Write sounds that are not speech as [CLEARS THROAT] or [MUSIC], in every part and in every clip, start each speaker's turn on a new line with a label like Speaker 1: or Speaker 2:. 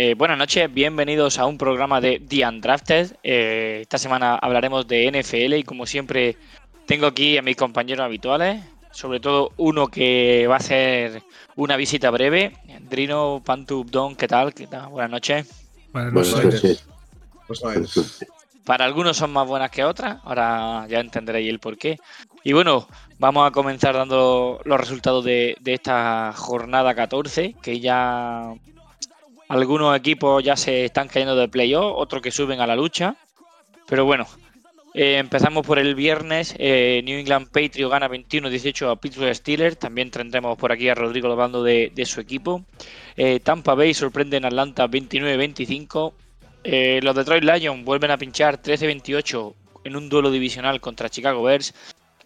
Speaker 1: Eh, buenas noches, bienvenidos a un programa de The Undrafted. Eh, esta semana hablaremos de NFL y como siempre tengo aquí a mis compañeros habituales, sobre todo uno que va a hacer una visita breve. Drino, Pantub, Don, ¿qué tal? ¿Qué tal? Buenas noches.
Speaker 2: Buenas
Speaker 3: Buenas
Speaker 2: noches. Pues.
Speaker 1: Para algunos son más buenas que otras, ahora ya entenderéis el porqué. Y bueno, vamos a comenzar dando los resultados de, de esta jornada 14, que ya algunos equipos ya se están cayendo de playoff, otros que suben a la lucha. Pero bueno, eh, empezamos por el viernes. eh, New England Patriots gana 21-18 a Pittsburgh Steelers. También tendremos por aquí a Rodrigo hablando de, de su equipo. Eh, Tampa Bay sorprende en Atlanta 29-25. Eh, los Detroit Lions vuelven a pinchar 13-28 en un duelo divisional contra Chicago Bears.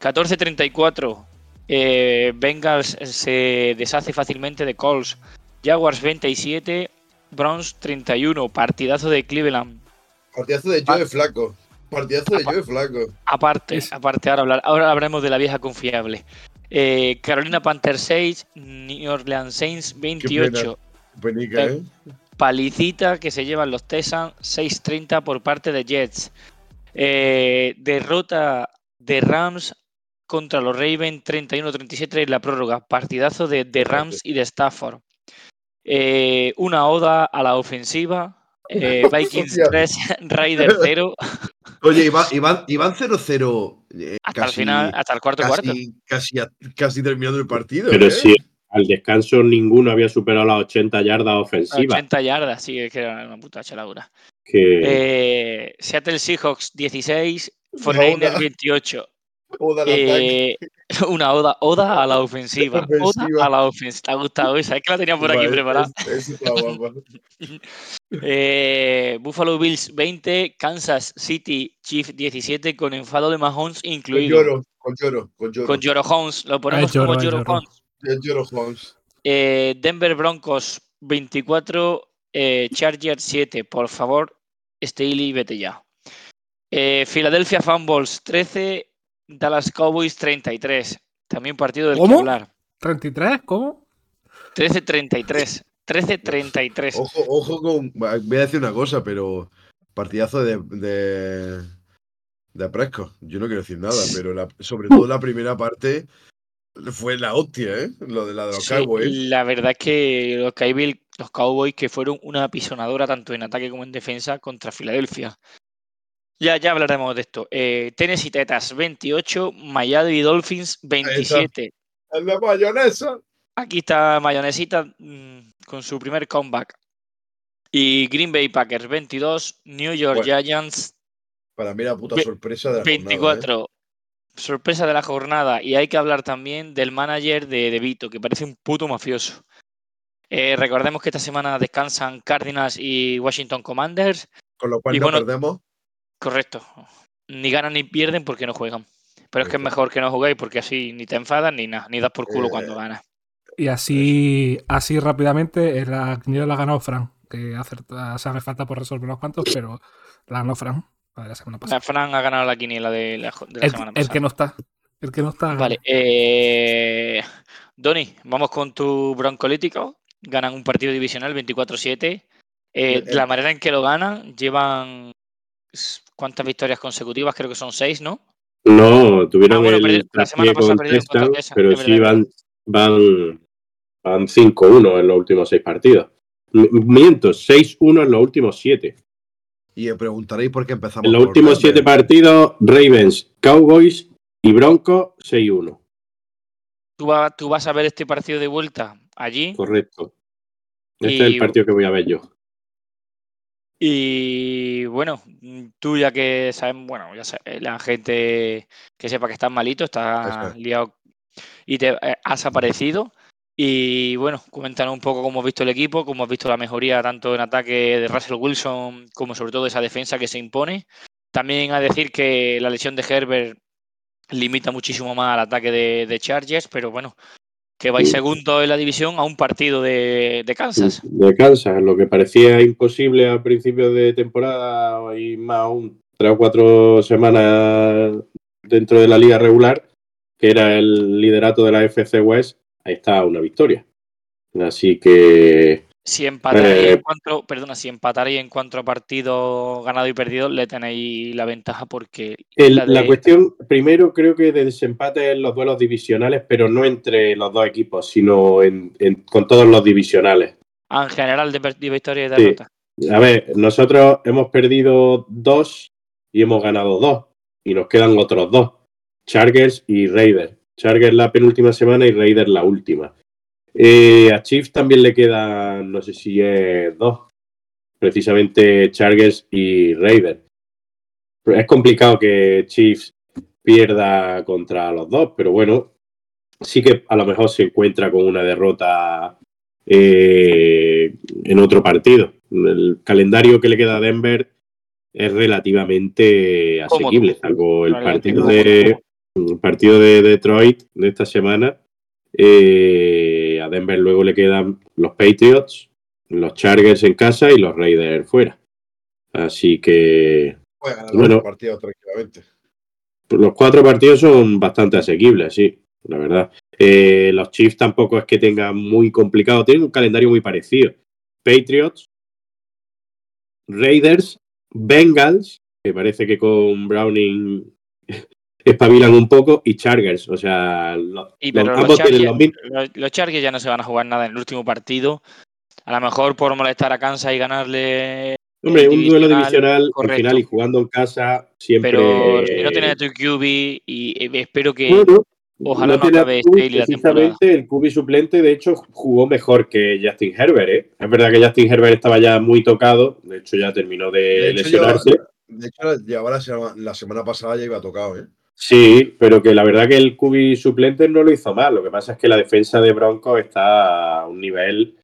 Speaker 1: 14-34. eh, Bengals se deshace fácilmente de Colts. Jaguars 27. Browns 31. Partidazo de Cleveland.
Speaker 2: Partidazo de Joe Flaco. Partidazo de Joe Flaco.
Speaker 1: Aparte,
Speaker 3: Es-
Speaker 1: aparte ahora, hablar, ahora hablaremos de la vieja confiable. Eh, Carolina Panthers 6. New Orleans Saints 28.
Speaker 2: Penica, ¿eh?
Speaker 1: palicita que se llevan los Texans 6-30 por parte de Jets. Eh, derrota de Rams contra los Ravens 31-37 en la prórroga. Partidazo de, de Rams y de Stafford. Eh, una oda a la ofensiva. Eh, [LAUGHS] Vikings
Speaker 2: Hostia.
Speaker 1: 3, Raiders 0.
Speaker 2: Oye, Iván, Iván, Iván 0-0. eh,
Speaker 1: Hasta
Speaker 2: casi,
Speaker 1: el final, hasta el cuarto cuarto.
Speaker 2: casi, casi, casi terminando el partido.
Speaker 3: Pero
Speaker 2: ¿eh?
Speaker 3: si al descanso ninguno había superado las 80 yardas ofensivas.
Speaker 1: 80 yardas, sí, es que era una puta chaladura.
Speaker 3: Que
Speaker 1: Eh, Seattle Seahawks 16, 49ers
Speaker 2: oda.
Speaker 1: 28.
Speaker 2: Oda al ataque.
Speaker 1: Eh, [LAUGHS] una oda, oda a la ofensiva.
Speaker 2: Ofensiva.
Speaker 1: Oda a la ofensiva. ¿Te ha gustado esa? Es que la tenía por aquí preparada.
Speaker 2: es- es. [LAUGHS]
Speaker 1: Eh, Buffalo Bills 20, Kansas City Chiefs 17 con enfado de Mahomes
Speaker 2: Con
Speaker 1: incluido.
Speaker 2: lloro, con lloro, con lloro.
Speaker 1: Con Lloro Holmes, lo ponemos
Speaker 4: Ay, lloro,
Speaker 1: como Lloro
Speaker 4: lloro.
Speaker 1: Holmes.
Speaker 2: Con lloro, Holmes.
Speaker 1: Eh, Denver Broncos 24, eh, Chargers 7. Por favor, Staley, vete ya. Eh, Philadelphia Fumbles 13, Dallas Cowboys 33. También partido del que
Speaker 4: ¿Cómo?
Speaker 1: hablar.
Speaker 4: ¿33? ¿Cómo?
Speaker 1: 13-33. 13-33.
Speaker 2: Ojo, ojo con. Voy a decir una cosa, pero. Partidazo de. de, de. Yo no quiero decir nada, pero la- sobre todo la primera parte fue la hostia, ¿eh? Lo de la de los
Speaker 1: Sí,
Speaker 2: Cowboys.
Speaker 1: la verdad es que los Cowboys, los Cowboys que fueron una apisonadora tanto en ataque como en defensa contra Filadelfia. Ya, ya hablaremos de esto. Eh, Tennessee Tetas 28, Miami Dolphins 27.
Speaker 2: El de mayonesa.
Speaker 1: Aquí está Mayonesita mm, con su primer comeback. Y Green Bay Packers 22, New York
Speaker 2: Bueno,
Speaker 1: Giants
Speaker 2: Para mí la puta sorpresa de la jornada, ¿eh?
Speaker 1: 24. Sorpresa de la jornada. Y hay que hablar también del manager de, de Vito, que parece un puto mafioso. Eh, recordemos que esta semana descansan Cardinals y Washington Commanders.
Speaker 2: Con lo cual
Speaker 1: y
Speaker 2: no
Speaker 1: bueno,
Speaker 2: perdemos.
Speaker 1: Correcto. Ni ganan ni pierden porque no juegan. Pero es que es mejor que no juguéis porque así ni te enfadas ni nada, ni das por culo
Speaker 2: Eh,
Speaker 1: cuando ganas.
Speaker 4: Y así, así rápidamente, eh, la quiniela la ha ganado Fran, que acerta, o sea, me falta por resolver unos cuantos, pero la ganó Fran la de la semana pasada.
Speaker 1: Fran ha ganado la quiniela de la, de la
Speaker 4: El,
Speaker 1: semana
Speaker 4: el
Speaker 1: pasada.
Speaker 4: que no está. El que no está.
Speaker 1: Vale, eh, Doni, vamos con tu broncolítico. Ganan un partido divisional 24-7. Eh,
Speaker 2: Eh,
Speaker 1: la manera en que lo ganan, llevan cuántas victorias consecutivas, creo que son seis, ¿no?
Speaker 3: no tuvieron
Speaker 1: Ah, bueno,
Speaker 3: el
Speaker 1: la semana pasada
Speaker 3: con
Speaker 1: perdieron contra
Speaker 3: Texans,
Speaker 1: Texans,
Speaker 3: pero sí van, van, van 5-1 en los últimos seis partidos. Miento, 6-1 en los últimos siete.
Speaker 2: Y me preguntaréis por qué empezamos.
Speaker 3: En los últimos siete partidos, Ravens, Cowboys y Broncos 6-1.
Speaker 1: ¿Tú, va- tú vas a ver este partido de vuelta allí.
Speaker 3: Correcto. Este
Speaker 1: Y-
Speaker 3: es el partido que voy a ver yo.
Speaker 1: Y bueno, mm, tú ya que sabes, bueno, ya sabes, la gente que sepa que estás malito, estás
Speaker 2: es.
Speaker 1: liado y te eh, has aparecido. Y bueno, cuéntanos un poco cómo has visto el equipo, cómo has visto la mejoría tanto en ataque de Russell Wilson como sobre todo esa defensa que se impone. También a decir que la lesión de Herbert limita muchísimo más al ataque de, de Chargers, pero bueno, que vais segundo en la división a un partido de, de Kansas.
Speaker 3: De Kansas, lo que parecía imposible al principio de temporada y más aún tres o cuatro semanas dentro de la liga regular, que era el liderato de la FC West, ahí está una victoria. Así que
Speaker 1: Si empataréis
Speaker 3: Eh,
Speaker 1: en perdona, si a partidos ganados y perdidos, le tenéis la ventaja porque
Speaker 3: el-
Speaker 1: la
Speaker 3: cuestión, primero creo que de desempate en los duelos divisionales, pero no entre los dos equipos, sino en- en- con todos los divisionales.
Speaker 1: ah, en general de, de victoria y
Speaker 3: Sí.
Speaker 1: derrota.
Speaker 3: A ver, nosotros hemos perdido dos y hemos ganado dos. Y nos quedan otros dos. Chargers y Raiders. Chargers la penúltima semana y Raiders la última. Eh, a Chiefs también le quedan, no sé si es dos. Precisamente Chargers y Raiders. Es complicado que Chiefs pierda contra los dos, pero bueno, sí que a lo mejor se encuentra con una derrota eh, en otro partido. El calendario que le queda a Denver es relativamente asequible, salvo el partido de, el partido de Detroit de esta semana. Eh, a Denver luego le quedan los Patriots, los Chargers en casa y los Raiders fuera. Así que
Speaker 2: Puede ganar
Speaker 3: Bueno.
Speaker 2: los partidos tranquilamente.
Speaker 3: los cuatro partidos son bastante asequibles, sí, la verdad. Eh, los Chiefs tampoco es que tengan muy complicado, tienen un calendario muy parecido. Patriots, Raiders, Bengals, que parece que con Browning espabilan un poco, y Chargers. O sea, los,
Speaker 1: Y
Speaker 3: los-
Speaker 1: pero
Speaker 3: ambos
Speaker 1: los
Speaker 3: tienen los
Speaker 1: Chargers,
Speaker 3: mismos.
Speaker 1: los, los Chargers ya no se van a jugar nada en el último partido. A lo mejor por molestar a Kansas y ganarle.
Speaker 3: Hombre, un duelo
Speaker 1: divisional,
Speaker 3: al final y jugando en casa siempre.
Speaker 1: Pero si no tienes a tu QB y, y espero que.
Speaker 3: Bueno,
Speaker 1: ojalá no
Speaker 3: tiene
Speaker 1: acabe Staley la
Speaker 3: Precisamente el QB suplente, de hecho, jugó mejor que Justin Herbert. ¿eh? Es verdad que Justin Herbert estaba ya muy tocado, de hecho ya terminó de,
Speaker 2: De hecho,
Speaker 3: lesionarse.
Speaker 2: de hecho, llevaba la semana, la semana pasada ya iba tocado, ¿eh?
Speaker 3: Sí, pero que la verdad que el QB suplente no lo hizo mal. Lo que pasa es que la defensa de Broncos está a un nivel.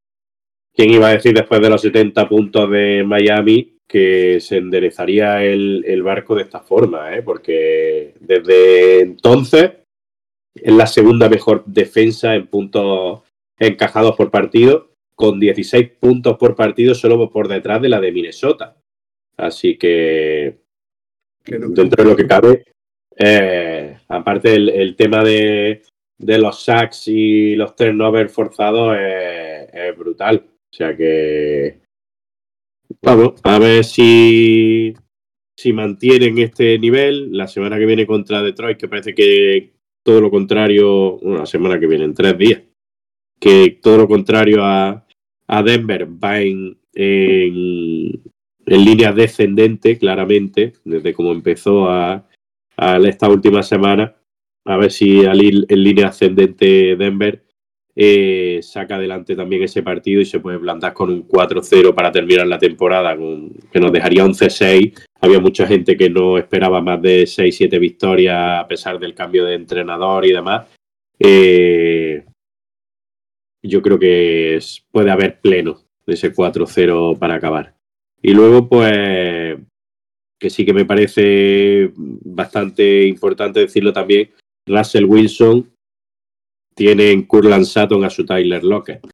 Speaker 3: ¿Quién iba a decir después de los 70 puntos de Miami que se enderezaría el, el barco de esta forma? ¿eh? Porque desde entonces es la segunda mejor defensa en puntos encajados por partido, con 16 puntos por partido solo por detrás de la de Minnesota. Así que dentro de lo que cabe, eh, aparte el, tema de, los sacks y los turnovers forzados es, es brutal. O sea que vamos a ver si, si mantienen este nivel la semana que viene contra Detroit, que parece que todo lo contrario, la semana que viene, en tres días, que todo lo contrario a, a Denver va en, en, en línea descendente, claramente, desde como empezó a, esta última semana. A ver si al ir en línea ascendente Denver eh, saca adelante también ese partido y se puede plantar con un 4-0 para terminar la temporada, con- que nos dejaría 11-6. Había mucha gente que no esperaba más de 6-7 victorias a pesar del cambio de entrenador y demás. Eh, yo creo que puede haber pleno de ese 4-0 para acabar. Y luego, pues, que sí que me parece bastante importante decirlo también, Russell Wilson tiene en Curland Sutton a su Tyler Lockett.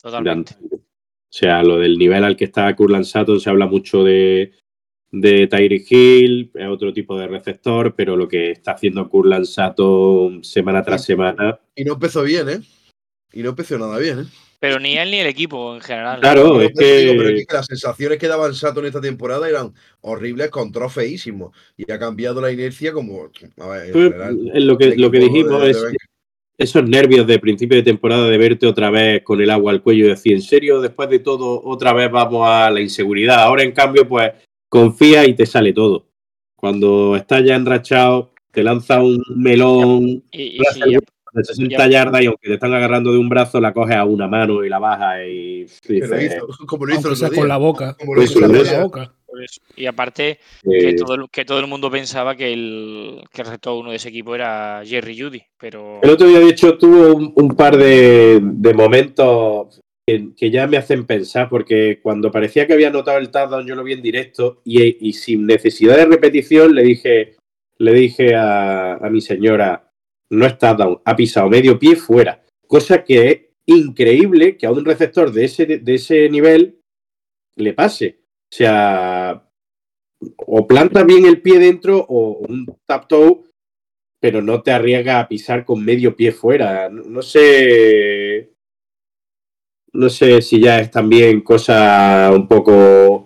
Speaker 1: Totalmente.
Speaker 3: O sea, lo del nivel al que está Curland Sutton se habla mucho de, de Tyreek Hill, es otro tipo de receptor, pero lo que está haciendo Curland Sutton semana tras semana.
Speaker 2: Y no empezó bien, ¿eh? Y no empezó nada bien, ¿eh?
Speaker 1: Pero ni él ni el equipo en general.
Speaker 3: Claro, es
Speaker 2: digo, pero es
Speaker 3: que.
Speaker 2: que las sensaciones que daban Saturn esta temporada eran horribles, control feísimo. Y ha cambiado la inercia como. A ver, en
Speaker 3: Pues,
Speaker 2: general,
Speaker 3: es lo que,
Speaker 2: el
Speaker 3: lo que dijimos
Speaker 2: de- de
Speaker 3: es esos nervios de principio de temporada de verte otra vez con el agua al cuello y decir, en serio, después de todo, otra vez vamos a la inseguridad. Ahora, en cambio, pues confía y te sale todo. Cuando estás ya enrachado, te lanza un melón.
Speaker 1: Y, y si,
Speaker 3: de 60 yardas y aunque te están agarrando de un brazo, la coges a una mano y la bajas y dices,
Speaker 2: hizo, como lo hizo el
Speaker 4: con la boca.
Speaker 2: Como lo hizo
Speaker 3: con
Speaker 4: la boca.
Speaker 1: Y aparte, que
Speaker 3: eh,
Speaker 1: todo, el, que todo el mundo pensaba que el, que el uno de ese equipo era Jerry Judy, pero
Speaker 3: El otro día, de hecho, tuvo un, un par de, de momentos que, que ya me hacen pensar, porque cuando parecía que había notado el touchdown, yo lo vi en directo y, y sin necesidad de repetición le dije, le dije a, a mi señora, no es touchdown, ha pisado medio pie fuera. Cosa que es increíble que a un receptor de ese, de ese nivel le pase. O sea, o planta bien el pie dentro o un tap toe pero no te arriesgas a pisar con medio pie fuera. No sé. No sé si ya es también cosa un poco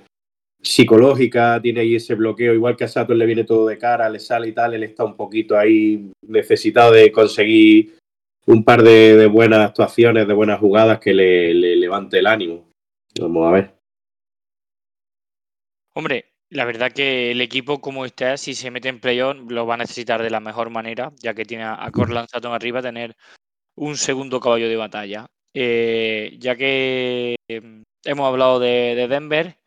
Speaker 3: psicológica, tiene ahí ese bloqueo, igual que a Sato le viene todo de cara, le sale y tal, él está un poquito ahí necesitado de conseguir un par de, buenas actuaciones, de buenas jugadas que le, le levante el ánimo. Vamos a ver.
Speaker 1: Hombre, la verdad que el equipo como está, si se mete en playoff, lo va a necesitar de la mejor manera, ya que tiene a Corland Sutton arriba, tener un segundo caballo de batalla. Eh, ya que eh, hemos hablado de Denver,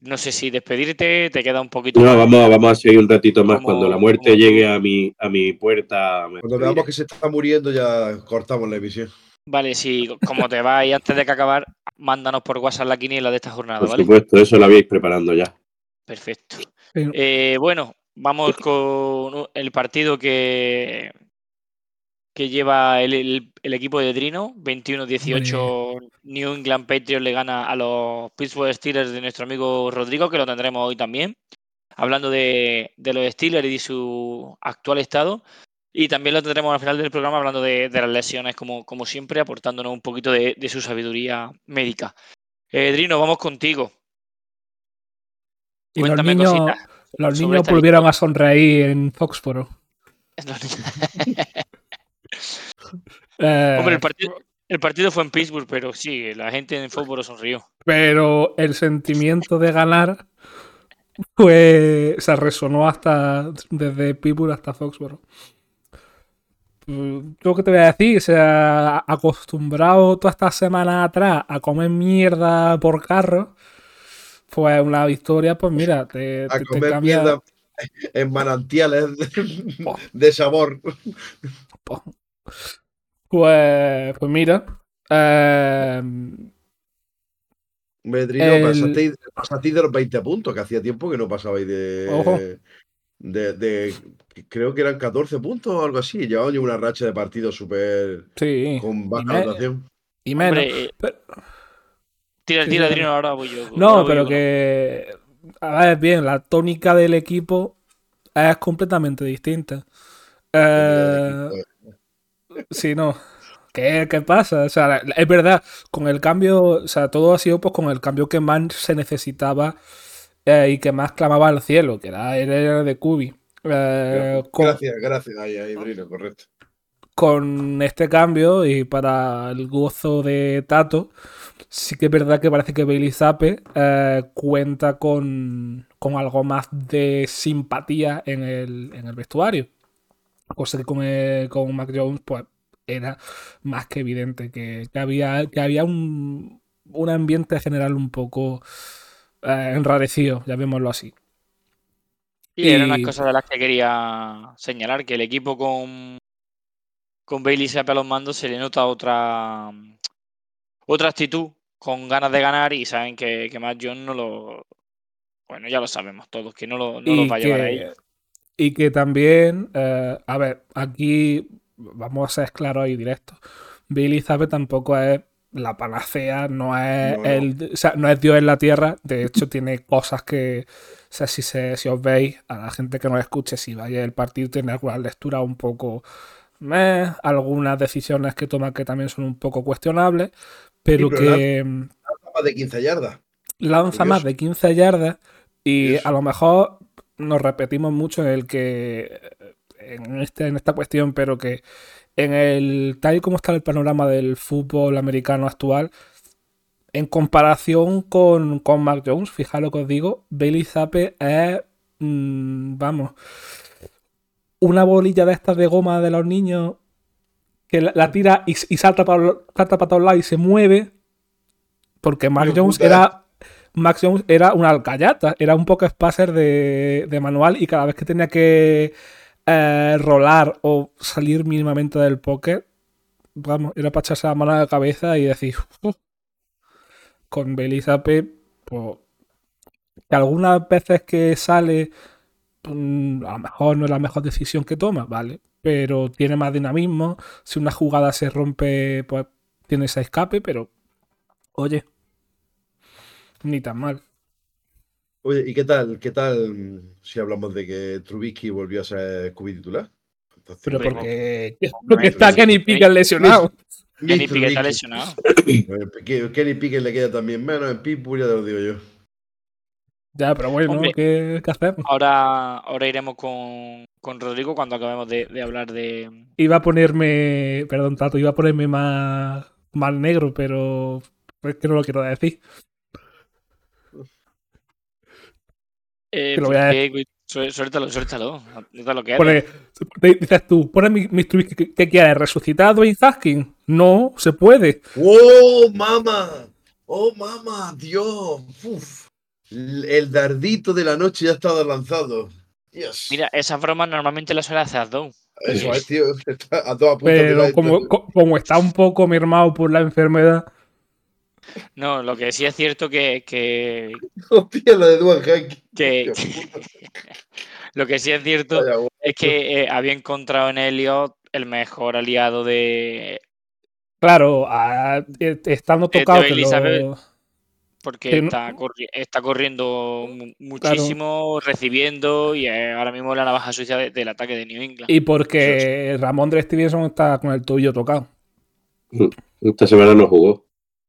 Speaker 1: no sé si despedirte, te queda un poquito
Speaker 3: No,
Speaker 1: más.
Speaker 3: vamos, vamos a seguir un ratito más.
Speaker 1: Como-
Speaker 3: Cuando la muerte
Speaker 1: como
Speaker 3: llegue a mi, a mi puerta. me
Speaker 2: Cuando veamos que se está muriendo, ya cortamos la emisión.
Speaker 1: Vale, si como te vas y antes de que acabar, mándanos por WhatsApp la quiniela de esta jornada,
Speaker 3: Por
Speaker 1: ¿vale?
Speaker 3: supuesto, eso lo habéis preparando ya.
Speaker 1: Perfecto. Eh, bueno, vamos con el partido que, que lleva el, el- el equipo de Drino. 21-18 New England Patriots le gana a los Pittsburgh Steelers de nuestro amigo Rodrigo, que lo tendremos hoy también. Hablando de, de los Steelers y de su actual estado. Y también lo tendremos al final del programa hablando de, de las lesiones, como, como siempre, aportándonos un poquito de, de su sabiduría médica. Eh, Drino, vamos contigo.
Speaker 4: Y los niños,
Speaker 1: cositas.
Speaker 4: los niños volvieron a sonreír en Foxboro. [LAUGHS] Eh,
Speaker 1: Hombre, el partido, el partido fue en Pittsburgh, pero sí, la gente en fútbol sonrió.
Speaker 4: Pero el sentimiento de ganar fue. se resonó hasta. desde Pittsburgh hasta Foxboro. Mm, Yo qué te voy a decir, o sea, acostumbrado toda esta semana atrás a comer mierda por carro, pues una victoria, pues mira, te,
Speaker 2: A
Speaker 4: te- te
Speaker 2: comer
Speaker 4: cambia-
Speaker 2: mierda en manantiales de, de sabor.
Speaker 4: Pues, pues mira, eh,
Speaker 2: Medrino,
Speaker 4: El-
Speaker 2: pasasteis, pasasteis de los 20 puntos, que hacía tiempo que no pasabais de.
Speaker 4: Ojo.
Speaker 2: De, de- creo que eran 14 puntos o algo así. Llevaban ya una racha de partidos súper.
Speaker 4: sí,
Speaker 2: con
Speaker 4: y,
Speaker 2: baja
Speaker 4: me-
Speaker 2: anotación.
Speaker 4: y menos.
Speaker 1: Hombre, eh,
Speaker 4: Pero-
Speaker 1: tira, tira, ahora voy yo.
Speaker 4: No,
Speaker 1: voy
Speaker 4: pero
Speaker 1: yo.
Speaker 4: que. A ver, bien, la tónica del equipo es completamente distinta. Eh, sí, no. ¿Qué, qué pasa? O sea, es verdad, con el cambio, o sea, todo ha sido pues con el cambio que más se necesitaba eh, y que más clamaba al cielo, que era el de Kubi. Eh, con,
Speaker 2: Gracias, gracias. Ahí, correcto.
Speaker 4: con este cambio y para el gozo de Tato, sí que es verdad que parece que Bailey Zappe eh, cuenta con, con algo más de simpatía en el, en el vestuario. Cosa que con, con Mac Jones, pues era más que evidente que, que había, que había un, un ambiente general un poco eh, enrarecido, llamémoslo así.
Speaker 1: Y era una
Speaker 4: y-
Speaker 1: cosa de las que quería señalar, que el equipo con, con Bailey a los mandos se le nota otra, otra actitud, con ganas de ganar y saben que, que Matt Jones no lo... Bueno, ya lo sabemos todos, que no lo, no los va a llevar ahí.
Speaker 4: Y que también, eh, a ver, aquí vamos a ser claros y directos. Billy Zappe tampoco es la panacea, no es,
Speaker 2: No, no.
Speaker 4: El, o sea, no es Dios en la tierra. De hecho, [LAUGHS] tiene cosas que, o sea, si, se, si os veis, a la gente que nos escuche, si vaya el partido, tiene algunas lecturas un poco. meh, algunas decisiones que toma que también son un poco cuestionables, pero
Speaker 2: pero
Speaker 4: que mm,
Speaker 2: Más de 15 yardas.
Speaker 4: lanza más de 15 yardas y
Speaker 2: Curioso.
Speaker 4: a lo mejor nos repetimos mucho en el que en, este, en esta cuestión, pero que en el tal y como está el panorama del fútbol americano actual, en comparación con, con Mac Jones, fijaos lo que os digo, Bailey Zappe es, mm, vamos, una bolilla de estas de goma de los niños que la, la tira y, y salta, para, salta para todos lados y se mueve. Porque
Speaker 2: Hijo
Speaker 4: Jones era. Max era una alcayata, era un poco espacer de, manual y cada vez que tenía que eh, rolar o salir mínimamente del poker, vamos, era para echarse la mano a la cabeza y decir, "Uf". con Belizape, pues, que algunas veces que sale, mm, a lo mejor no es la mejor decisión que toma, vale, pero tiene más dinamismo, si una jugada se rompe, pues tiene ese escape, pero, oye, ni tan mal.
Speaker 2: Oye, ¿y qué tal? ¿Qué tal mm, si hablamos de que Trubisky volvió a ser Scooby titular?
Speaker 4: Pero porque, [LAUGHS] porque está Kenny Pickett lesionado.
Speaker 1: Kenny. Pickett está lesionado. [COUGHS]
Speaker 2: Ke- Kenny Pickett le queda también menos en Pittsburgh, ya te lo digo yo.
Speaker 4: Ya, pero bueno,
Speaker 1: Hombre.
Speaker 4: ¿qué, qué hacemos?
Speaker 1: Ahora, ahora iremos con, con Rodrigo cuando acabemos de, de hablar de.
Speaker 4: Iba a ponerme, perdón, Tato, iba a ponerme más, más negro, pero es que no lo quiero decir.
Speaker 1: Eh,
Speaker 4: Te lo voy a
Speaker 1: porque- sué- Suéltalo, suéltalo. Suéltalo lo que.
Speaker 4: Pone- dices tú, pone mi, mi Trubisky, ¿qué, qué quieres? ¿Resucitar a Dwayne Haskins? No, se puede.
Speaker 2: ¡Oh, mamá! ¡Oh, mamá! ¡Dios! Uf. El dardito de la noche ya ha estado lanzado. Dios.
Speaker 1: Mira, esas bromas normalmente las suele hacer Azdow.
Speaker 2: Eso es, tío. Está a toda punta de
Speaker 4: Pero
Speaker 2: la-
Speaker 4: como, co- como está un poco mermado por la enfermedad,
Speaker 1: No, lo que sí es cierto que, que,
Speaker 2: Hostia, la de Duan Hank.
Speaker 1: que- [LAUGHS] lo que sí es cierto
Speaker 2: Vaya,
Speaker 1: es que eh, había encontrado en Elliot el mejor aliado de.
Speaker 4: claro, a- eh, estando
Speaker 1: de
Speaker 4: tocado
Speaker 1: Elizabeth.
Speaker 4: lo-
Speaker 1: Porque
Speaker 4: Que no-
Speaker 1: está, corri- está corriendo mu- muchísimo, recibiendo y es ahora mismo la navaja suiza de- del ataque de New England.
Speaker 4: Y porque Ramón de Stevenson está con el tobillo tocado.
Speaker 3: Esta semana no jugó.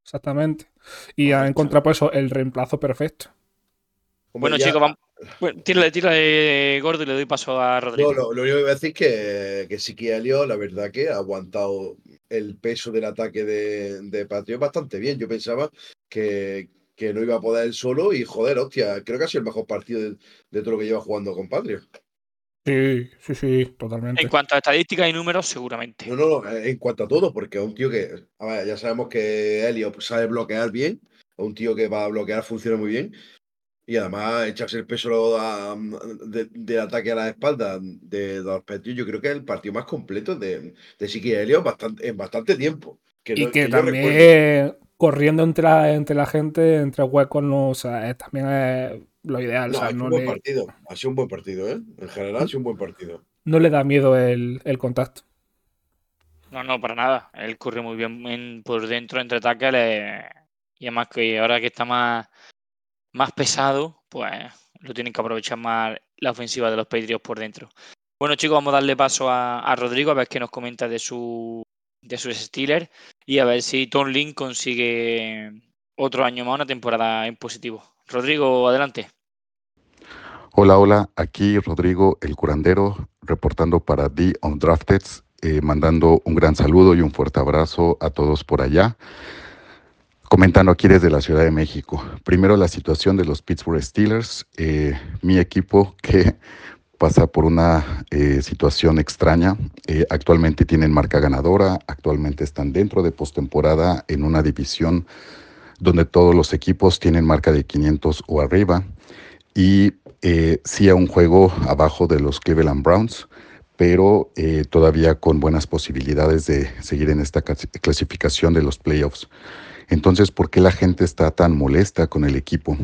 Speaker 4: Exactamente. Y ha encontrado pues eso, el reemplazo perfecto.
Speaker 1: Bueno,
Speaker 2: ya-
Speaker 1: chicos, vamos. Bueno, tírale, tírale, gordo, y le doy paso a Rodrigo.
Speaker 2: No, lo, lo único que voy a decir es que, que sí que Elliot, la verdad que ha aguantado el peso del ataque de, de Patriot bastante bien. Yo pensaba que, que no iba a poder él solo y joder, hostia, creo que ha sido el mejor partido de, de todo lo que lleva jugando con Patriot.
Speaker 4: Sí, sí, sí, totalmente.
Speaker 1: En cuanto a estadísticas y números, seguramente.
Speaker 2: No, no, no, en cuanto a todo, porque es un tío que, a ver, ya sabemos que pues, sabe bloquear bien, es un tío que para bloquear funciona muy bien. Y además, echarse el peso a- de- del ataque a la espalda de los yo creo que es el partido más completo de, de Siki Elliott bastante, en bastante tiempo. Que
Speaker 4: Y
Speaker 2: no-
Speaker 4: que
Speaker 2: que
Speaker 4: también corriendo entre la, entre la gente, entre huecos, no, o sea, es- también es lo ideal.
Speaker 2: No,
Speaker 4: o sea,
Speaker 2: ha sido
Speaker 4: no,
Speaker 2: un buen
Speaker 4: le,
Speaker 2: partido. Ha sido un buen partido, ¿eh? En general, ha sido un buen partido.
Speaker 4: no le da miedo el, el contacto.
Speaker 1: No, no, para nada. Él corre muy bien en- por dentro entre tackles y además que ahora que está más, más pesado, pues lo tienen que aprovechar más la ofensiva de los Patriots por dentro. Bueno, chicos, vamos a darle paso a, a Rodrigo a ver qué nos comenta de su de sus Steelers y a ver si Tom Lynn consigue otro año más, una temporada en positivo. Rodrigo, adelante.
Speaker 5: Hola, hola, aquí Rodrigo el curandero reportando para The Undrafted, eh, mandando un gran saludo y un fuerte abrazo a todos por allá. Comentando aquí desde la Ciudad de México. Primero la situación de los Pittsburgh Steelers, eh, mi equipo [LAUGHS] que pasa por una eh, situación extraña. Eh, actualmente tienen marca ganadora, actualmente están dentro de postemporada en una división donde todos los equipos tienen marca de 500 o arriba y eh, sí a un juego abajo de los Cleveland Browns, pero eh, todavía con buenas posibilidades de seguir en esta clas- clasificación de los playoffs. Entonces, ¿por qué la gente está tan molesta con el equipo?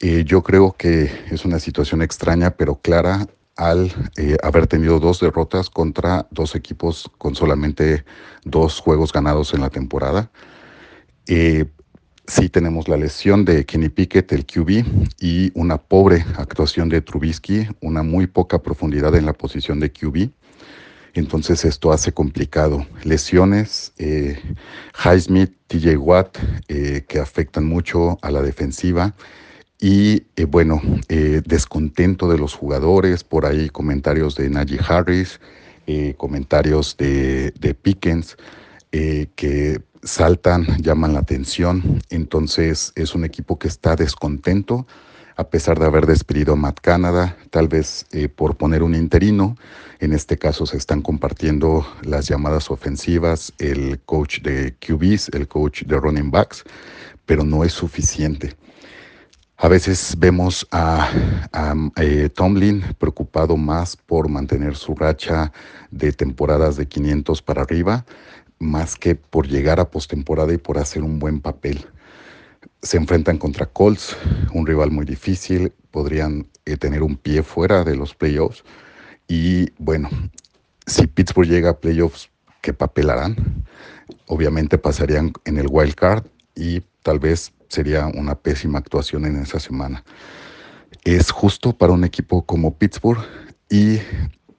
Speaker 5: Eh, yo creo que es una situación extraña, pero clara al eh, haber tenido dos derrotas contra dos equipos con solamente dos juegos ganados en la temporada. Eh, sí tenemos la lesión de Kenny Pickett, el QB, y una pobre actuación de Trubisky, una muy poca profundidad en la posición de QB. Entonces esto hace complicado. Lesiones, eh, Highsmith, TJ Watt, eh, que afectan mucho a la defensiva. Y eh, bueno, eh, descontento de los jugadores, por ahí comentarios de Najee Harris, eh, comentarios de, de Pickens, eh, que saltan, llaman la atención. Entonces es un equipo que está descontento, a pesar de haber despedido a Matt Canada, tal vez eh, por poner un interino. En este caso se están compartiendo las llamadas ofensivas, el coach de QBs, el coach de running backs, pero no es suficiente. A veces vemos a, eh, Tomlin preocupado más por mantener su racha de temporadas de 500 para arriba, más que por llegar a postemporada y por hacer un buen papel. Se enfrentan contra Colts, un rival muy difícil, podrían eh, tener un pie fuera de los playoffs. Y bueno, si Pittsburgh llega a playoffs, ¿qué papel harán? Obviamente pasarían en el wild card y tal vez sería una pésima actuación en esa semana. Es justo para un equipo como Pittsburgh y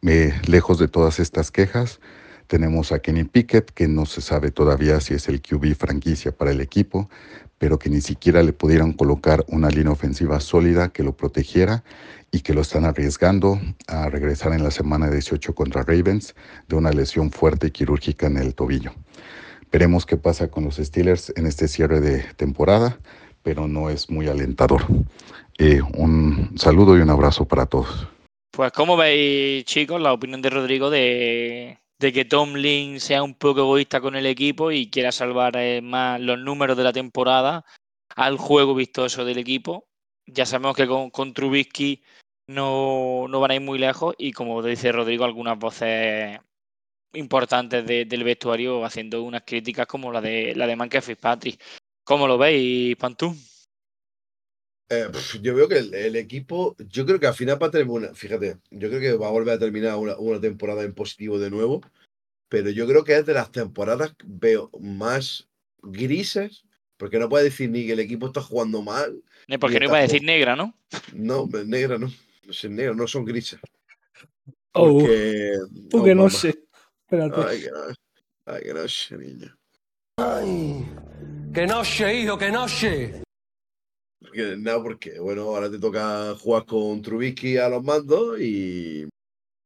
Speaker 5: eh, lejos de todas estas quejas, tenemos a Kenny Pickett, que no se sabe todavía si es el QB franquicia para el equipo, pero que ni siquiera le pudieran colocar una línea ofensiva sólida que lo protegiera y que lo están arriesgando a regresar en la semana 18 contra Ravens de una lesión fuerte y quirúrgica en el tobillo. Veremos qué pasa con los Steelers en este cierre de temporada, pero no es muy alentador. Eh, un saludo y un abrazo para todos.
Speaker 1: Pues como veis, chicos, la opinión de Rodrigo de, de que Tomlin sea un poco egoísta con el equipo y quiera salvar eh, más los números de la temporada al juego vistoso del equipo. Ya sabemos que con, Trubisky no, no van a ir muy lejos y como dice Rodrigo, algunas voces importantes de, del vestuario haciendo unas críticas como la de la de Manque Fitzpatrick. ¿Cómo lo veis, Pantú?
Speaker 2: Eh, pf, yo veo que el, el equipo, yo creo que al final va a una, fíjate, yo creo que va a volver a terminar una, una temporada en positivo de nuevo, pero yo creo que es de las temporadas que veo más grises, porque no puede decir ni que el equipo está jugando mal,
Speaker 1: Eh, Porque
Speaker 2: Y
Speaker 1: no iba a decir
Speaker 2: jugando-
Speaker 1: negra, ¿no?
Speaker 2: no, negra no, no son negras, no son grises.
Speaker 4: Oh,
Speaker 2: Porque,
Speaker 4: tú que no sé. Espérate.
Speaker 2: Ay, que no, ay, que no sé, niño.
Speaker 6: Que noche, hijo, que noche.
Speaker 2: Porque, nada, porque, bueno, ahora te toca jugar con Trubisky a los mandos y,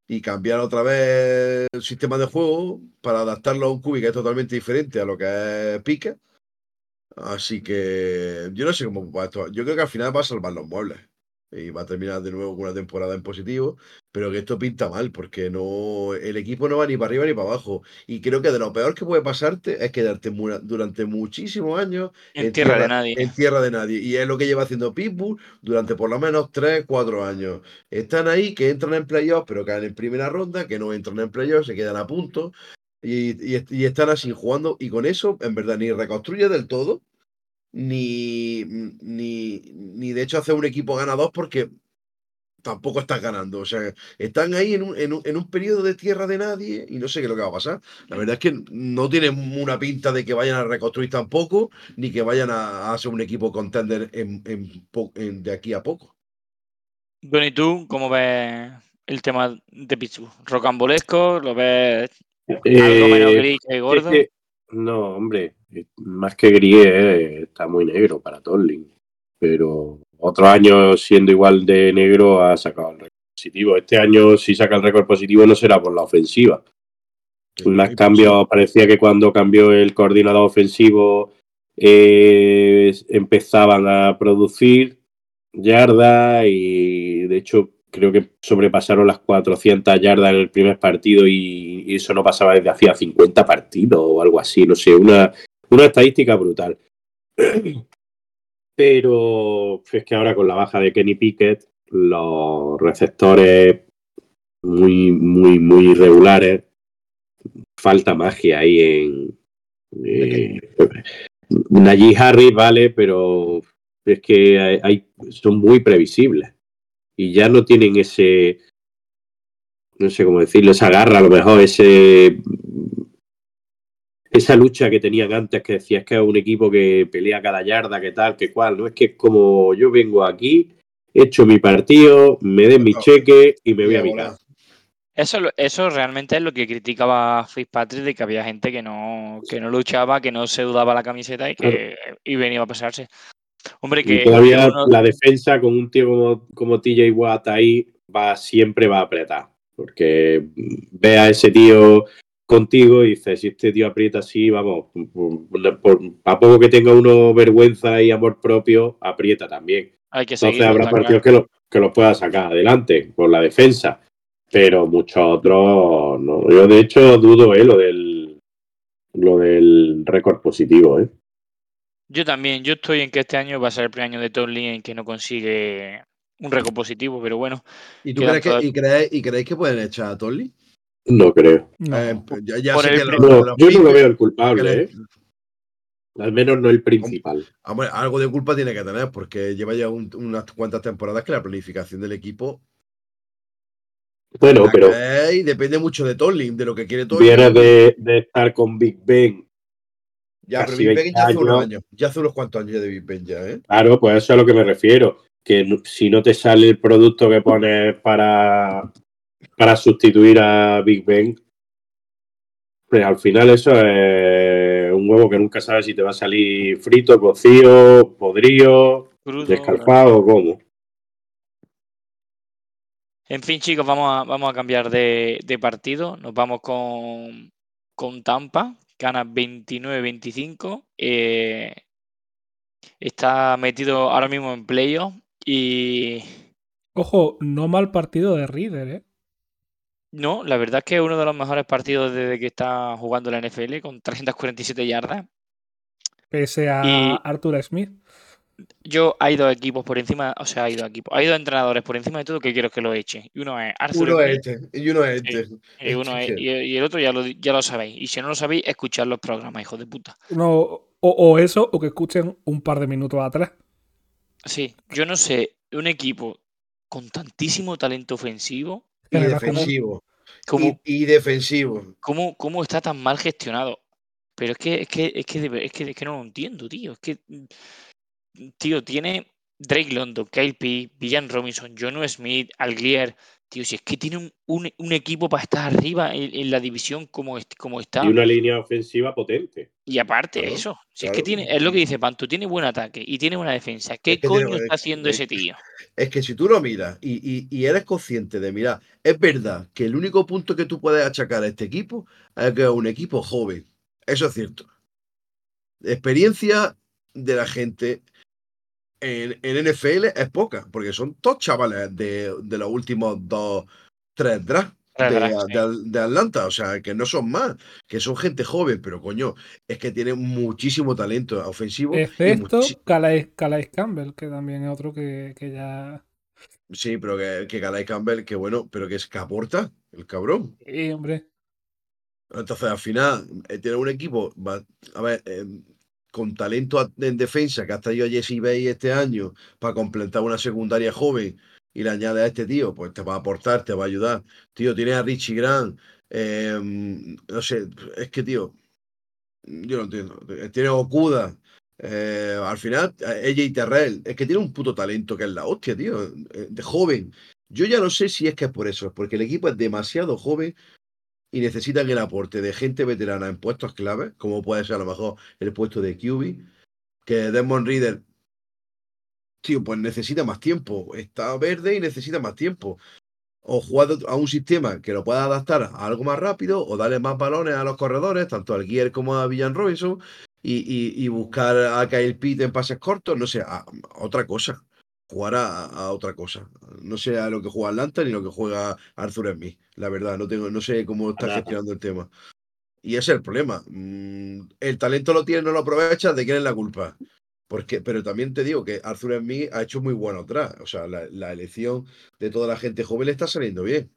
Speaker 2: y cambiar otra vez el sistema de juego para adaptarlo a un cubi que es totalmente diferente a lo que es Pique. Así que yo no sé cómo va esto. Yo creo que al final va a salvar los muebles y va a terminar de nuevo con una temporada en positivo, pero que esto pinta mal porque no el equipo no va ni para arriba ni para abajo. Y creo que de lo peor que puede pasarte es quedarte mu- durante muchísimos años
Speaker 1: En tierra de nadie.
Speaker 2: en tierra de nadie. Y es lo que lleva haciendo Pittsburgh durante por lo menos 3, 4 años. Están ahí, que entran en playoffs, pero caen en primera ronda, que no entran en playoffs, se quedan a punto. Y, y- y están así jugando. Y con eso, en verdad, ni reconstruye del todo, ni, ni, ni de hecho hace un equipo ganador porque tampoco estás ganando. O sea, están ahí en un, en un, en un periodo de tierra de nadie y no sé qué es lo que va a pasar. La verdad es que no tienen una pinta de que vayan a reconstruir tampoco, ni que vayan a, a ser un equipo contender en, en de aquí a poco.
Speaker 1: Bueno, ¿y tú cómo ves el tema de Pittsburgh? ¿Rocambolesco? ¿Lo ves algo menos
Speaker 3: Eh,
Speaker 1: gris que gordo?
Speaker 3: No, hombre, más que gris eh, está muy negro para Tomlin. Pero otros años siendo igual de negro ha sacado el récord positivo. Este año si saca el récord positivo no será por la ofensiva. Más cambios, parecía que cuando cambió el coordinador ofensivo eh, empezaban a producir yardas y de hecho creo que sobrepasaron las 400 yardas en el primer partido y, y eso no pasaba desde hacía 50 partidos o algo así, no sé, una, una estadística brutal. [CLEARS THROAT] Pero es que ahora con la baja de Kenny Pickett, los receptores muy, muy, muy irregulares, falta magia ahí en... Eh, Najee Harris, vale, pero es que hay, hay- son muy previsibles y ya no tienen ese, no sé cómo decirlo, esa garra, a lo mejor ese esa lucha que tenían antes que decías que es un equipo que pelea cada yarda, que tal, que cual, no es que es como yo vengo aquí, he hecho mi partido, me den mi cheque y me voy a mi casa.
Speaker 1: Eso, eso realmente es lo que criticaba Fitzpatrick de que había gente que no, que no luchaba, que no se dudaba la camiseta y que y venía a pasarse. Hombre, que
Speaker 3: Y todavía
Speaker 1: uno-
Speaker 3: la defensa con un tío como, como TJ Watt ahí va, siempre va a apretar. Porque ve a ese tío contigo y dices, si este tío aprieta así, vamos, por- por- a poco que tenga uno vergüenza y amor propio, aprieta también.
Speaker 1: Hay que
Speaker 3: Entonces habrá partidos que lo, que lo pueda sacar adelante por la defensa, pero muchos otros no. Yo de hecho dudo eh, lo del lo del récord positivo, ¿eh?
Speaker 1: Yo también, yo estoy en que este año va a ser el primer año de Tony en que no consigue un récord positivo, pero bueno,
Speaker 2: ¿Y tú crees que,
Speaker 1: todas-
Speaker 2: y creéis, y creéis que pueden echar a Tolly?
Speaker 3: No creo.
Speaker 4: No.
Speaker 2: Eh, ya ya
Speaker 1: Por
Speaker 2: sé
Speaker 1: el
Speaker 2: que lo-
Speaker 1: pri-
Speaker 2: lo-
Speaker 3: No,
Speaker 2: los
Speaker 3: yo no lo veo el culpable,
Speaker 2: le-
Speaker 3: ¿eh? Al menos no el principal.
Speaker 2: Hombre, algo de culpa tiene que tener, porque lleva ya un- unas cuantas temporadas que la planificación del equipo.
Speaker 3: Bueno, pero
Speaker 2: y depende mucho de Tolling, de lo que quiere Tolling.
Speaker 3: viene de, de estar con Big Ben.
Speaker 2: Ya, pero Big Ben
Speaker 3: 20
Speaker 2: ya hace unos
Speaker 3: años.
Speaker 2: Ya hace unos cuantos años de Big Ben ya, ¿eh?
Speaker 3: Claro, pues eso es a lo que me refiero. Que no- si no te sale el producto que pones para, para sustituir a Big Ben, pues al final eso es un huevo que nunca sabes si te va a salir frito, cocido, podrido,
Speaker 1: crudo.
Speaker 3: descalfado o cómo.
Speaker 1: En fin, chicos, vamos a, vamos a cambiar de, de partido. Nos vamos con, con Tampa. Gana 29-25. eh, está metido ahora mismo en playoff. Y
Speaker 4: Ojo, no mal partido de Reader, ¿eh?
Speaker 1: no, la verdad es que es uno de los mejores partidos desde que está jugando la NFL con 347 yardas.
Speaker 4: Pese a
Speaker 1: Y-
Speaker 4: Arthur Smith.
Speaker 1: Yo hay dos equipos por encima, o sea, hay dos equipos, hay dos entrenadores por encima de todo que quiero que lo eche. Y uno es Arthur
Speaker 2: Uno es este y uno es este.
Speaker 1: y, uno es-
Speaker 2: Este.
Speaker 1: y- y el otro ya lo, ya lo sabéis. Y si no lo sabéis, escuchad los programas, hijos de puta.
Speaker 4: No, o, o eso, o que escuchen un par de minutos atrás.
Speaker 1: Sí, yo no sé, un equipo con tantísimo talento ofensivo,
Speaker 2: Y
Speaker 4: como-
Speaker 2: defensivo.
Speaker 1: ¿cómo,
Speaker 2: Y, y defensivo.
Speaker 1: cómo, cómo está tan mal gestionado? Pero es que, es que, es que, es que, es que no lo entiendo, tío. Es que, tío, tiene Drake London, Kyle P, Villan Robinson, Jonu Smith, Alglier. Tío, si es que tiene un, un- un equipo para estar arriba en, en la división como, como está.
Speaker 3: Y una línea ofensiva potente.
Speaker 1: Y aparte
Speaker 2: Claro,
Speaker 1: eso, si es que tiene, es lo que dice Pantu, tiene buen ataque y tiene buena defensa. ¿Qué
Speaker 2: Es que
Speaker 1: coño
Speaker 2: tiene-
Speaker 1: está
Speaker 2: es-
Speaker 1: haciendo
Speaker 2: es-
Speaker 1: ese tío?
Speaker 2: Es que si tú lo miras y, y- y eres consciente de mirar, es verdad que el único punto que tú puedes achacar a este equipo es que es un equipo joven. Eso es cierto. Experiencia de la gente en, en NFL es poca, porque son todos chavales de, de los últimos dos, tres drafts. De, Atlanta, o sea, que no son más, que son gente joven, pero coño, es que tienen muchísimo talento ofensivo.
Speaker 4: Excepto Calais, Calais Campbell, que también es otro que, que ya.
Speaker 2: Sí, pero que, que Calais Campbell, que bueno, pero que es que aporta, el cabrón.
Speaker 4: Sí, hombre.
Speaker 2: Entonces, al final, eh, tiene un equipo, va- a ver, eh, con talento en defensa, que ha traído a Jesse Bay este año para completar una secundaria joven y le añade a este tío, pues te va a aportar, te va a ayudar. Tío, tiene a Richie Grant, eh, no sé, es que, tío, yo no entiendo. Eh, Tiene a Okuda. eh, al final, eh, AJ Terrell, es que tiene un puto talento que es la hostia, tío, eh, de joven. Yo ya no sé si es que es por eso, es porque el equipo es demasiado joven y necesitan el aporte de gente veterana en puestos claves, como puede ser a lo mejor el puesto de QB, que Desmond Reader, tío, pues necesita más tiempo. Está verde y necesita más tiempo. O jugar a un sistema que lo pueda adaptar a algo más rápido, o darle más balones a los corredores, tanto al Gear como a Villan Robinson, y, y- buscar a Kyle Pitt en pases cortos, no sé, a otra cosa. Jugar a, a otra cosa. No sé a lo que juega Atlanta ni lo que juega Arthur Smith. La verdad, no tengo, no sé cómo está gestionando el tema. Y ese es el problema. Mm, el talento lo tiene, no lo aprovecha, ¿de quién es la culpa? Porque, pero también te digo que Arthur Smith ha hecho muy bueno atrás. O sea, la, la elección de toda la gente joven le está saliendo bien.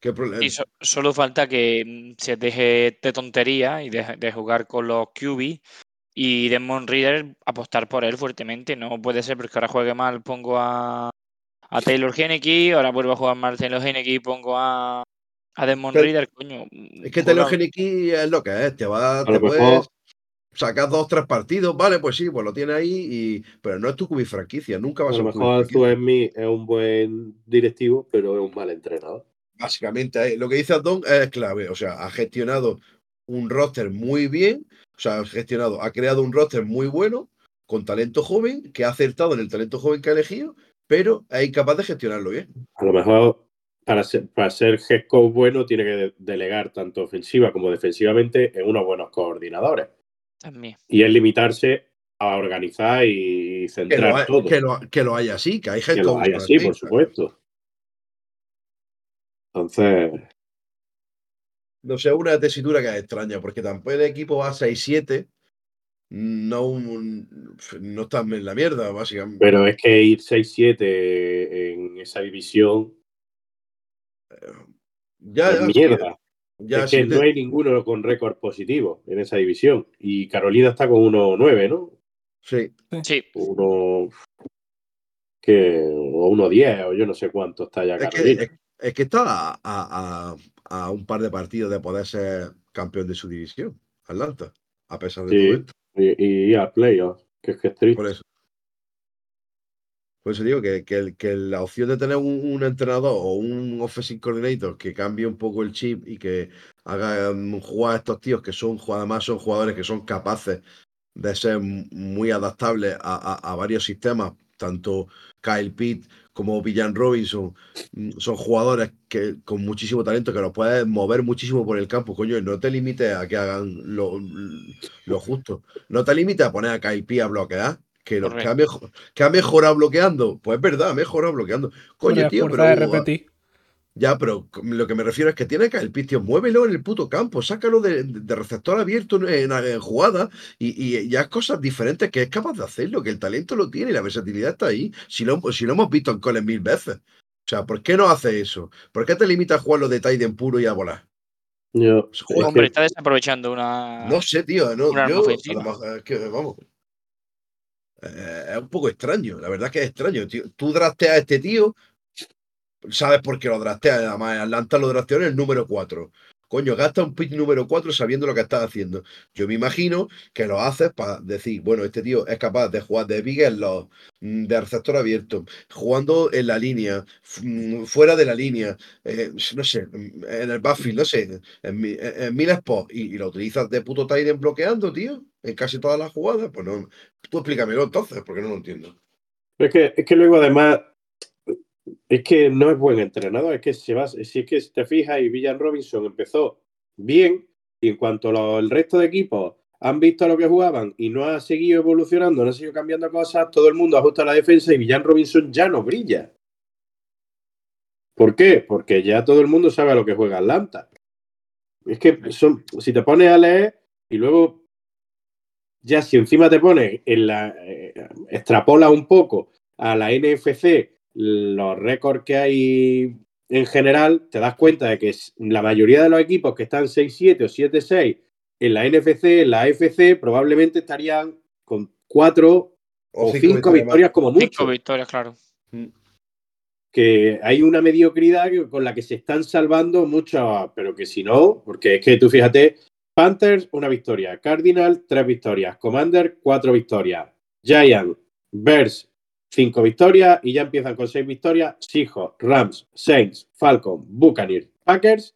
Speaker 2: ¿Qué problema?
Speaker 1: Y so- solo falta que mm, se deje de tontería y de, de jugar con los QB y Desmond Reader apostar por él fuertemente. No puede ser porque ahora juegue mal, pongo a, a Taylor Henneke, ahora vuelvo a jugar mal Taylor Henneke y pongo a, a Desmond
Speaker 2: Pero-
Speaker 1: Reader, coño.
Speaker 2: Es que Taylor Henneke es lo que es. Te va,
Speaker 3: A
Speaker 2: te
Speaker 3: lo
Speaker 2: puedes sacar dos, tres partidos, vale, pues sí, pues lo tiene ahí, y, pero no es tu cubi franquicia, nunca va
Speaker 3: A
Speaker 2: a ser
Speaker 3: lo
Speaker 2: cubi
Speaker 3: mejor
Speaker 2: franquicia.
Speaker 3: Arthur Smith es un buen directivo, pero es un mal entrenador.
Speaker 2: Básicamente, eh, lo que dice Adon es clave. O sea, ha gestionado un roster muy bien, o sea, ha gestionado, ha creado un roster muy bueno, con talento joven, que ha acertado en el talento joven que ha elegido, pero es incapaz de gestionarlo bien.
Speaker 3: A lo mejor para ser, para ser head coach bueno tiene que de- delegar tanto ofensiva como defensivamente en unos buenos coordinadores.
Speaker 1: También.
Speaker 3: Y es limitarse a organizar y
Speaker 2: Que
Speaker 3: centrar
Speaker 2: lo, hay-
Speaker 3: todo.
Speaker 2: que, lo, que lo hay así, que hay head
Speaker 3: Que lo
Speaker 2: coach
Speaker 3: hay así,
Speaker 2: así.
Speaker 3: por supuesto. Entonces,
Speaker 2: No sé, una tesitura que es extraña, porque tampoco el equipo va 6-7. No, no están en la mierda, básicamente.
Speaker 3: pero es que ir 6-7 en esa división
Speaker 2: ya,
Speaker 3: es
Speaker 2: ya, sí,
Speaker 3: mierda.
Speaker 2: ya,
Speaker 3: es
Speaker 2: sí
Speaker 3: que
Speaker 2: te-
Speaker 3: no hay ninguno con récord positivo en esa división. Y Carolina está con 1-9, ¿no?
Speaker 2: sí.
Speaker 1: Sí,
Speaker 3: Uno que o 1-10 o yo no sé cuánto está ya
Speaker 2: Es que,
Speaker 3: Carolina.
Speaker 2: es, es que está a, a- a- a un par de partidos de poder ser campeón de su división, Atlanta, a pesar de
Speaker 3: Sí.
Speaker 2: todo esto.
Speaker 3: Y, y a playoffs, que es que es triste.
Speaker 2: Por eso. Por eso digo que, que el- que la opción de tener un, un entrenador o un offensive coordinator que cambie un poco el chip y que haga mm, jugar a estos tíos que son, además son jugadores que son capaces de ser muy adaptables a, a- a varios sistemas, tanto Kyle Pitt como Villan Robinson, mm, son jugadores que con muchísimo talento que los puedes mover muchísimo por el campo, coño, y no te limites a que hagan lo, lo justo. No te limites a poner a Kyle Pitt a bloquear, que, lo, que, ha, mejor, que ha mejorado bloqueando. Pues es verdad, ha mejorado bloqueando. Coño, tío, pero.
Speaker 4: de repetir.
Speaker 2: Ya, pero lo que me refiero es que tiene que el tío, muévelo en el puto campo, sácalo de, de receptor abierto en, en- en jugada y, y ya es cosas diferentes que es capaz de hacerlo, que el talento lo tiene y la versatilidad está ahí. Si lo, si lo hemos visto en Coles mil veces. O sea, ¿por qué no hace eso? ¿Por qué te limitas a jugar los detalles en puro y a volar?
Speaker 3: Yo-
Speaker 2: Pues,
Speaker 3: es
Speaker 1: hombre,
Speaker 3: que-
Speaker 1: está desaprovechando una.
Speaker 2: No sé, tío. No, yo, es que, vamos. eh, es un poco extraño, la verdad que es extraño. Tío. Tú drafteas a este tío, sabes por qué lo drafteas. Además, Atlanta lo drafteó en el número 4. Coño, gasta un pick número 4 sabiendo lo que estás haciendo. Yo me imagino que lo haces para decir, bueno, este tío es capaz de jugar de big en los mm, de receptor abierto, jugando en la línea, mm, fuera de la línea, eh, no sé, mm, en el backfield, no sé, en, en- mil spots, y, lo utilizas de puto tight end bloqueando, tío, en casi todas las jugadas. Pues no, tú explícamelo entonces, porque no lo entiendo.
Speaker 3: Es que, es que luego además es que no es buen entrenador, es que se va, si es que te fijas y Villan Robinson empezó bien y en cuanto lo- el resto de equipos han visto lo que jugaban y no ha seguido evolucionando, no ha seguido cambiando cosas, todo el mundo ajusta la defensa y Villan Robinson ya no brilla. ¿Por qué? Porque ya todo el mundo sabe a lo que juega Atlanta. Es que son, si te pones a leer y luego ya si encima te pones en la eh, extrapola un poco a la NFC los récords que hay en general, te das cuenta de que la mayoría de los equipos que están 6-7 o 7-6 en la NFC, en la AFC, probablemente estarían con 4 o 5 victorias, como mucho.
Speaker 1: Cinco victorias, claro.
Speaker 3: Que hay una mediocridad con la que se están salvando muchos, pero que si no, porque es que tú fíjate, Panthers, una victoria, Cardinal, tres victorias, Commander, cuatro victorias, Giant, Bears, cinco victorias y ya empiezan con seis victorias, Seahawks, Rams, Saints, Falcons, Buccaneers, Packers,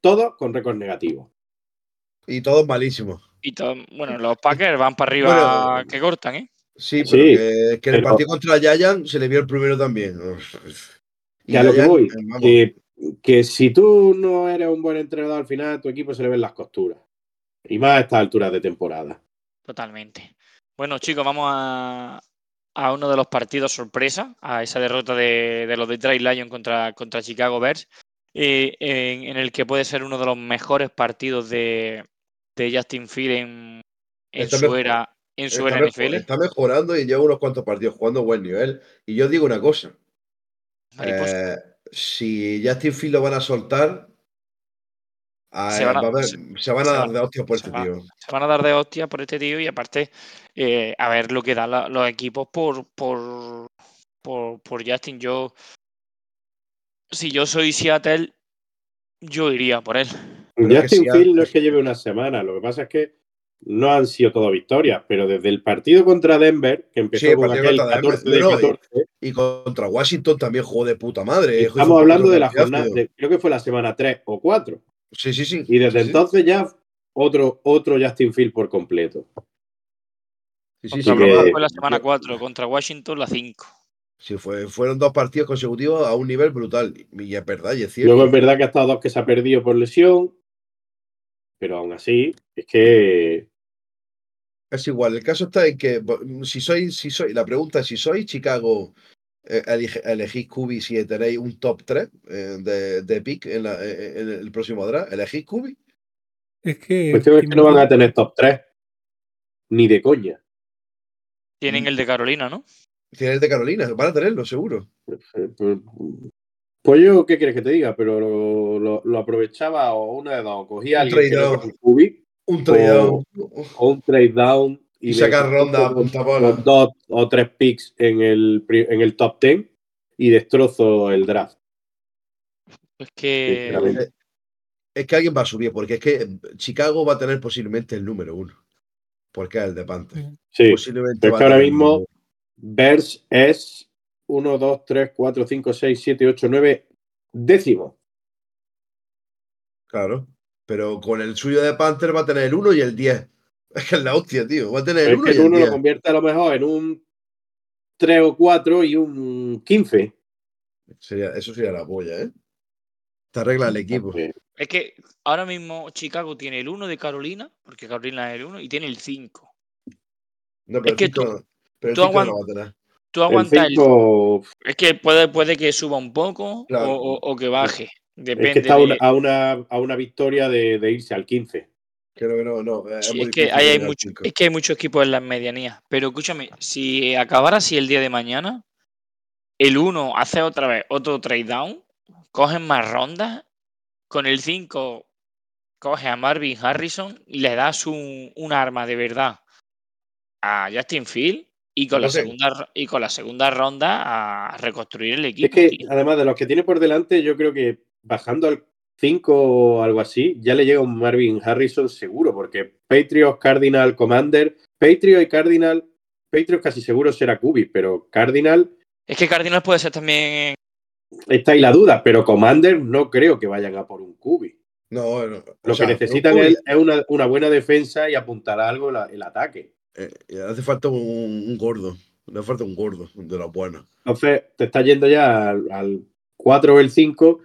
Speaker 3: todos con récord negativo.
Speaker 2: Y todos malísimos.
Speaker 1: Y todo, bueno, los Packers van para arriba
Speaker 2: Bueno,
Speaker 1: que cortan, ¿eh?
Speaker 2: Sí,
Speaker 3: Sí,
Speaker 2: pero que, que en el
Speaker 3: pero-
Speaker 2: partido contra Giant se le vio el primero también. Y
Speaker 3: a lo que voy,
Speaker 2: eh,
Speaker 3: que, que si tú no eres un buen entrenador al final, a tu equipo se le ven las costuras. Y más a estas alturas de temporada.
Speaker 1: Totalmente. Bueno, chicos, vamos a, a uno de los partidos sorpresa, a esa derrota de, de los Detroit Lions contra, contra Chicago Bears, eh, en, en el que puede ser uno de los mejores partidos de, de Justin Field en, en
Speaker 2: Está
Speaker 1: su
Speaker 2: mejor-
Speaker 1: era, en su
Speaker 2: está,
Speaker 1: era NFL.
Speaker 2: está mejorando y lleva unos cuantos partidos jugando a buen nivel. Y yo digo una cosa. Eh, si Justin Field lo van a soltar, a-
Speaker 1: Se van a-
Speaker 2: va a haber-
Speaker 1: se-
Speaker 2: se van a
Speaker 1: se
Speaker 2: dar
Speaker 1: van-
Speaker 2: de hostias por este
Speaker 1: van-
Speaker 2: tío.
Speaker 1: Se van a dar de hostia por este tío y aparte eh, a ver lo que dan la- los equipos por, por, por, por Justin. Yo, si yo soy Seattle, yo iría por él.
Speaker 2: Pero
Speaker 3: Justin Field no es que lleve una semana, lo que pasa es que no han sido todo victorias, pero desde el partido contra Denver, que empezó
Speaker 2: Sí,
Speaker 3: con aquel
Speaker 2: contra Denver,
Speaker 3: 14 de
Speaker 2: no, y-
Speaker 3: 14,
Speaker 2: Y contra Washington también jugó de puta madre. hizo
Speaker 3: estamos hablando de la jornada, de- creo que fue la semana 3 o 4,
Speaker 2: Sí, sí, sí.
Speaker 3: y desde
Speaker 2: sí, sí.
Speaker 3: entonces ya otro, otro Justin Field por completo.
Speaker 2: Sí, sí,
Speaker 1: Contra
Speaker 2: sí,
Speaker 3: que-
Speaker 1: fue la semana 4, contra Washington la 5.
Speaker 2: Sí, fue, fueron dos partidos consecutivos a un nivel brutal. Y es verdad, y es cierto.
Speaker 3: Luego es verdad que ha estado dos que se ha perdido por lesión, pero aún así, es que
Speaker 2: Es igual, el caso está en que si sois, si sois, la pregunta es si sois Chicago, elegís Cubi si tenéis un top 3 de, de pick en, la- en el próximo draft, ¿elegís Cubi?
Speaker 4: Es que.
Speaker 3: cuestión es que no van a tener top 3. Ni de coña.
Speaker 1: Tienen el de Carolina, ¿no?
Speaker 2: Tienen el de Carolina, van a tenerlo, seguro.
Speaker 3: Pues yo, ¿qué quieres que te diga? Pero lo, lo- lo aprovechaba o una de dos. Cogía
Speaker 2: Un
Speaker 3: alguien
Speaker 2: trade down.
Speaker 3: un
Speaker 2: trade down.
Speaker 3: o un trade down
Speaker 2: Y sacar
Speaker 3: saco
Speaker 2: ronda punta bola.
Speaker 3: dos o tres picks en el, en el top 10 y destrozo el draft.
Speaker 1: Es que.
Speaker 2: Eh, Es que alguien va a subir, porque es que Chicago va a tener posiblemente el número uno. Porque es el de Panther.
Speaker 3: Sí,
Speaker 2: Posiblemente
Speaker 3: pero es que ahora mismo Bears es 1, 2, 3, 4, 5, 6, 7, 8, 9 décimo.
Speaker 2: Claro. Pero con el suyo de Panther va a tener el 1 y el 10. Es que es la hostia, tío. Va a tener el
Speaker 3: Es
Speaker 2: 1
Speaker 3: que
Speaker 2: y
Speaker 3: el
Speaker 2: el
Speaker 3: uno lo
Speaker 2: 10.
Speaker 3: convierte a lo mejor en un 3 o 4 y un 15.
Speaker 2: Sería, eso sería la polla, ¿eh? Te arregla el equipo.
Speaker 1: Es que ahora mismo Chicago tiene el 1 de Carolina, porque Carolina es el 1, y tiene el 5.
Speaker 2: No, pero
Speaker 1: Es que
Speaker 2: el 5
Speaker 1: tú-
Speaker 2: no, pero el
Speaker 1: tú
Speaker 2: 5 no
Speaker 1: aguant-
Speaker 2: lo va a tener.
Speaker 1: Tú
Speaker 3: El
Speaker 1: aguantas el.
Speaker 3: 5
Speaker 1: Es que puede, puede que suba un poco
Speaker 2: Claro.
Speaker 1: o, o- o que baje.
Speaker 3: es
Speaker 1: Depende.
Speaker 3: que está a
Speaker 1: de-
Speaker 3: una, a una, a una victoria de, de irse al 15.
Speaker 2: Creo que no, no. Es,
Speaker 1: Sí,
Speaker 2: muy
Speaker 1: es que hay mucho, es que hay muchos equipos en las medianías. Pero escúchame, si acabara así el día de mañana, el 1 hace otra vez otro trade down, cogen más rondas, con el 5 coge a Marvin Harrison y le das un, un arma de verdad a Justin Field y con, la segunda, y con la segunda ronda a reconstruir el equipo.
Speaker 3: Es que,
Speaker 1: tío.
Speaker 3: además de los que tiene por delante, yo creo que bajando al 5 o algo así, ya le llega un Marvin Harrison seguro, porque Patriots, Cardinal, Commander, Patriots y Cardinal, Patriots casi seguro será Kubi, pero Cardinal
Speaker 1: Es que Cardinals puede ser también.
Speaker 3: está ahí la duda, pero Commander no creo que vayan a por un Kubi.
Speaker 2: No, no.
Speaker 3: Lo
Speaker 2: o sea,
Speaker 3: que necesitan es, es una, una buena defensa y apuntar a algo la- el ataque.
Speaker 2: eh, hace falta un, un gordo. Le hace falta un gordo de los buenos.
Speaker 3: Entonces te está yendo ya al, al 4 o el 5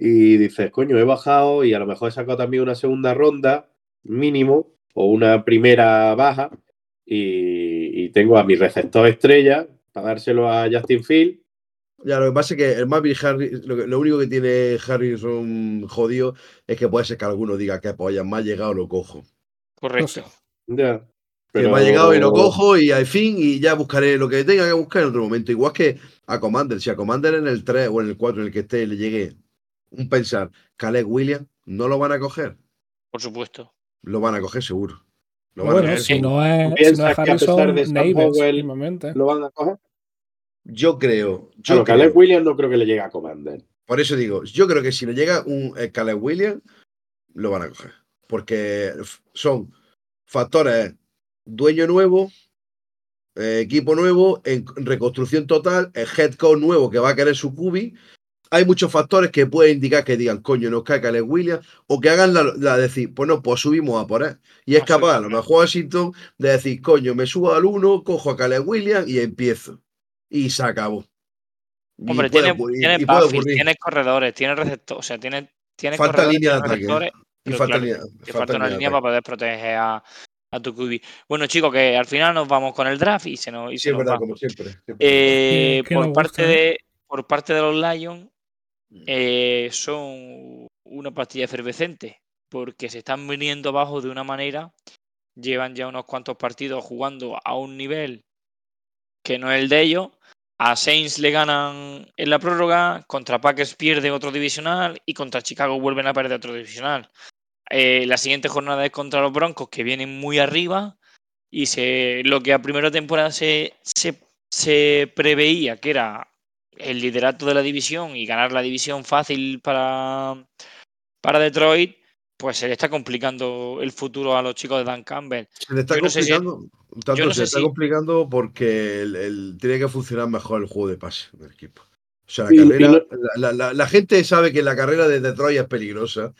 Speaker 3: y dices, coño, he bajado y a lo mejor he sacado también una segunda ronda mínimo o una primera baja y, y tengo a mi receptor estrella para dárselo a Justin Field.
Speaker 2: Ya, lo que pasa es que el Marvin Harris, lo, que- lo único que tiene Harrison jodido es que puede ser que alguno diga que pues ya me ha llegado, lo cojo.
Speaker 1: Correcto.
Speaker 3: Ya.
Speaker 2: Que me ha llegado y lo cojo y al fin y ya buscaré lo que tenga que buscar en otro momento. Igual que a Commander. Si a Commander en el 3 o en el 4 en el que esté le llegue un pensar, Caleb Williams, no lo van a coger.
Speaker 1: Por supuesto.
Speaker 2: Lo van a coger seguro. Lo van a
Speaker 4: Bueno,
Speaker 2: coger
Speaker 4: si no es, si no es
Speaker 3: a pesar de
Speaker 4: mismamente.
Speaker 3: ¿Lo van a coger?
Speaker 2: Yo creo, yo
Speaker 3: Claro,
Speaker 2: creo-
Speaker 3: Caleb Williams no creo que le llegue a Commander.
Speaker 2: por eso digo, yo creo que si le llega un eh, Caleb Williams, lo van a coger. Porque son factores dueño nuevo, eh, equipo nuevo, en reconstrucción total, el head coach nuevo que va a querer su cubi. Hay muchos factores que pueden indicar que digan, coño, nos cae Caleb Williams, o que hagan la, la decir, pues no, pues subimos a por él. Y es capaz, a lo mejor Washington, de decir, coño, me subo al 1, cojo a Caleb Williams y empiezo. Y se acabó.
Speaker 1: Hombre, tiene, tiene
Speaker 2: y puede
Speaker 1: backfield,
Speaker 2: ocurrir.
Speaker 1: tiene corredores, tiene receptores, o sea, tiene, tiene
Speaker 2: Falta
Speaker 1: corredores,
Speaker 2: línea de
Speaker 1: tiene
Speaker 2: ataque.
Speaker 1: receptores,
Speaker 2: Y falta
Speaker 1: claro,
Speaker 2: línea,
Speaker 1: que
Speaker 2: falta
Speaker 1: falta una
Speaker 2: línea
Speaker 1: para poder proteger a, a tu QB. Bueno, chicos, que al final nos vamos con el draft y se nos, y
Speaker 2: Sí,
Speaker 1: se
Speaker 2: es
Speaker 1: nos
Speaker 2: verdad,
Speaker 1: va.
Speaker 2: como siempre. siempre.
Speaker 1: Eh, por, parte
Speaker 4: gusta, ¿eh?
Speaker 1: de, por parte de los Lions, eh, son una pastilla efervescente porque se están viniendo abajo de una manera. Llevan ya unos cuantos partidos jugando a un nivel que no es el de ellos. A Saints le ganan en la prórroga, contra Packers pierde otro divisional y contra Chicago vuelven a perder otro divisional. Eh, la siguiente jornada es contra los Broncos, que vienen muy arriba y lo que a primera temporada se, se, se preveía que era el liderato de la división y ganar la división fácil para, para Detroit, pues se le está complicando el futuro a los chicos de Dan Campbell.
Speaker 2: Se le está
Speaker 1: yo no sé si-
Speaker 2: complicando. tanto
Speaker 1: yo no
Speaker 2: se
Speaker 1: sé
Speaker 2: está
Speaker 1: si-
Speaker 2: complicando porque el, el- tiene que funcionar mejor el juego de pase del equipo. O sea, la carrera,
Speaker 3: no-
Speaker 2: la, la- la gente sabe que la carrera de Detroit es peligrosa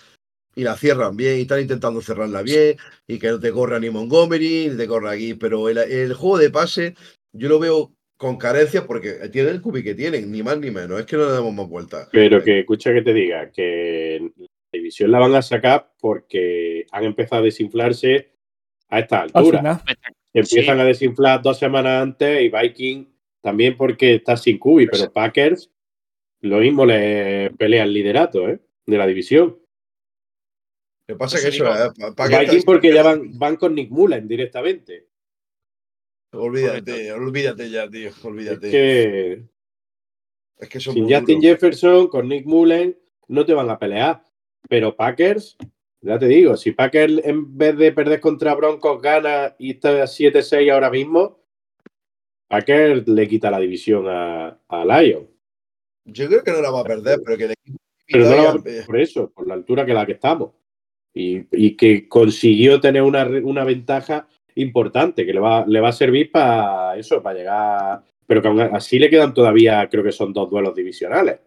Speaker 2: y la cierran bien y están intentando cerrarla bien y que no te corra ni Montgomery ni te corra aquí, pero el, el juego de pase yo lo veo con carencias porque tienen el cubi que tienen, ni más ni menos. Es que no le damos más vueltas.
Speaker 3: Pero que escucha que te diga que la división la van a sacar porque han empezado a desinflarse a esta
Speaker 4: Al
Speaker 3: altura. Empiezan
Speaker 1: Sí.
Speaker 3: a desinflar dos semanas antes y Viking también porque está sin cubi, pero Packers lo mismo le pelea el liderato ¿eh? de la división.
Speaker 2: Lo que pasa
Speaker 1: Pues
Speaker 2: es que
Speaker 1: digo,
Speaker 2: eso, eh,
Speaker 3: Viking porque ya van, van con Nick Mullen directamente.
Speaker 2: Olvídate, olvídate ya, tío.
Speaker 3: Es
Speaker 2: Olvídate.
Speaker 3: que
Speaker 2: Es que son
Speaker 3: sin Justin
Speaker 2: duros.
Speaker 3: Jefferson, con Nick Mullen, no te van a pelear. Pero Packers, ya te digo, si Packers en vez de perder contra Broncos gana y está 7-6 ahora mismo, Packers le quita la división a, a Lions.
Speaker 2: Yo creo que no la va a perder, pero que equipo.
Speaker 3: Pero no la va a perder por eso, por la altura que la que estamos. Y, y que consiguió tener una, una ventaja importante que le va, le va a servir para eso, para llegar. Pero que aún así le quedan todavía, creo que son dos duelos divisionales.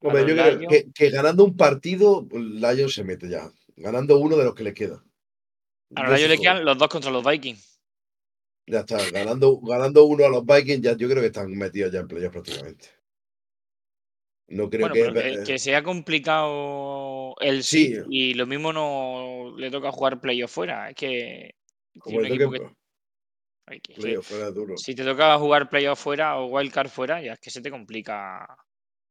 Speaker 2: Hombre,
Speaker 1: A
Speaker 2: yo
Speaker 1: los
Speaker 2: creo que, que ganando un partido, Lions se mete ya. Ganando uno de los que le queda.
Speaker 1: Ahora
Speaker 2: Ya
Speaker 1: ellos
Speaker 2: se
Speaker 1: le quedan los dos contra los Vikings.
Speaker 2: Ya está. Ganando, ganando uno a los Vikings, ya yo creo que están metidos ya en playoffs prácticamente. No creo
Speaker 1: Bueno,
Speaker 2: que.
Speaker 1: pero que,
Speaker 2: eh,
Speaker 1: que sea complicado el
Speaker 2: Sí.
Speaker 1: sí y lo mismo no le toca jugar playoff fuera. Es que
Speaker 2: como
Speaker 1: que- ay, que-
Speaker 2: fuera duro.
Speaker 1: si te toca jugar playoff fuera o wildcard fuera, ya es que se te complica.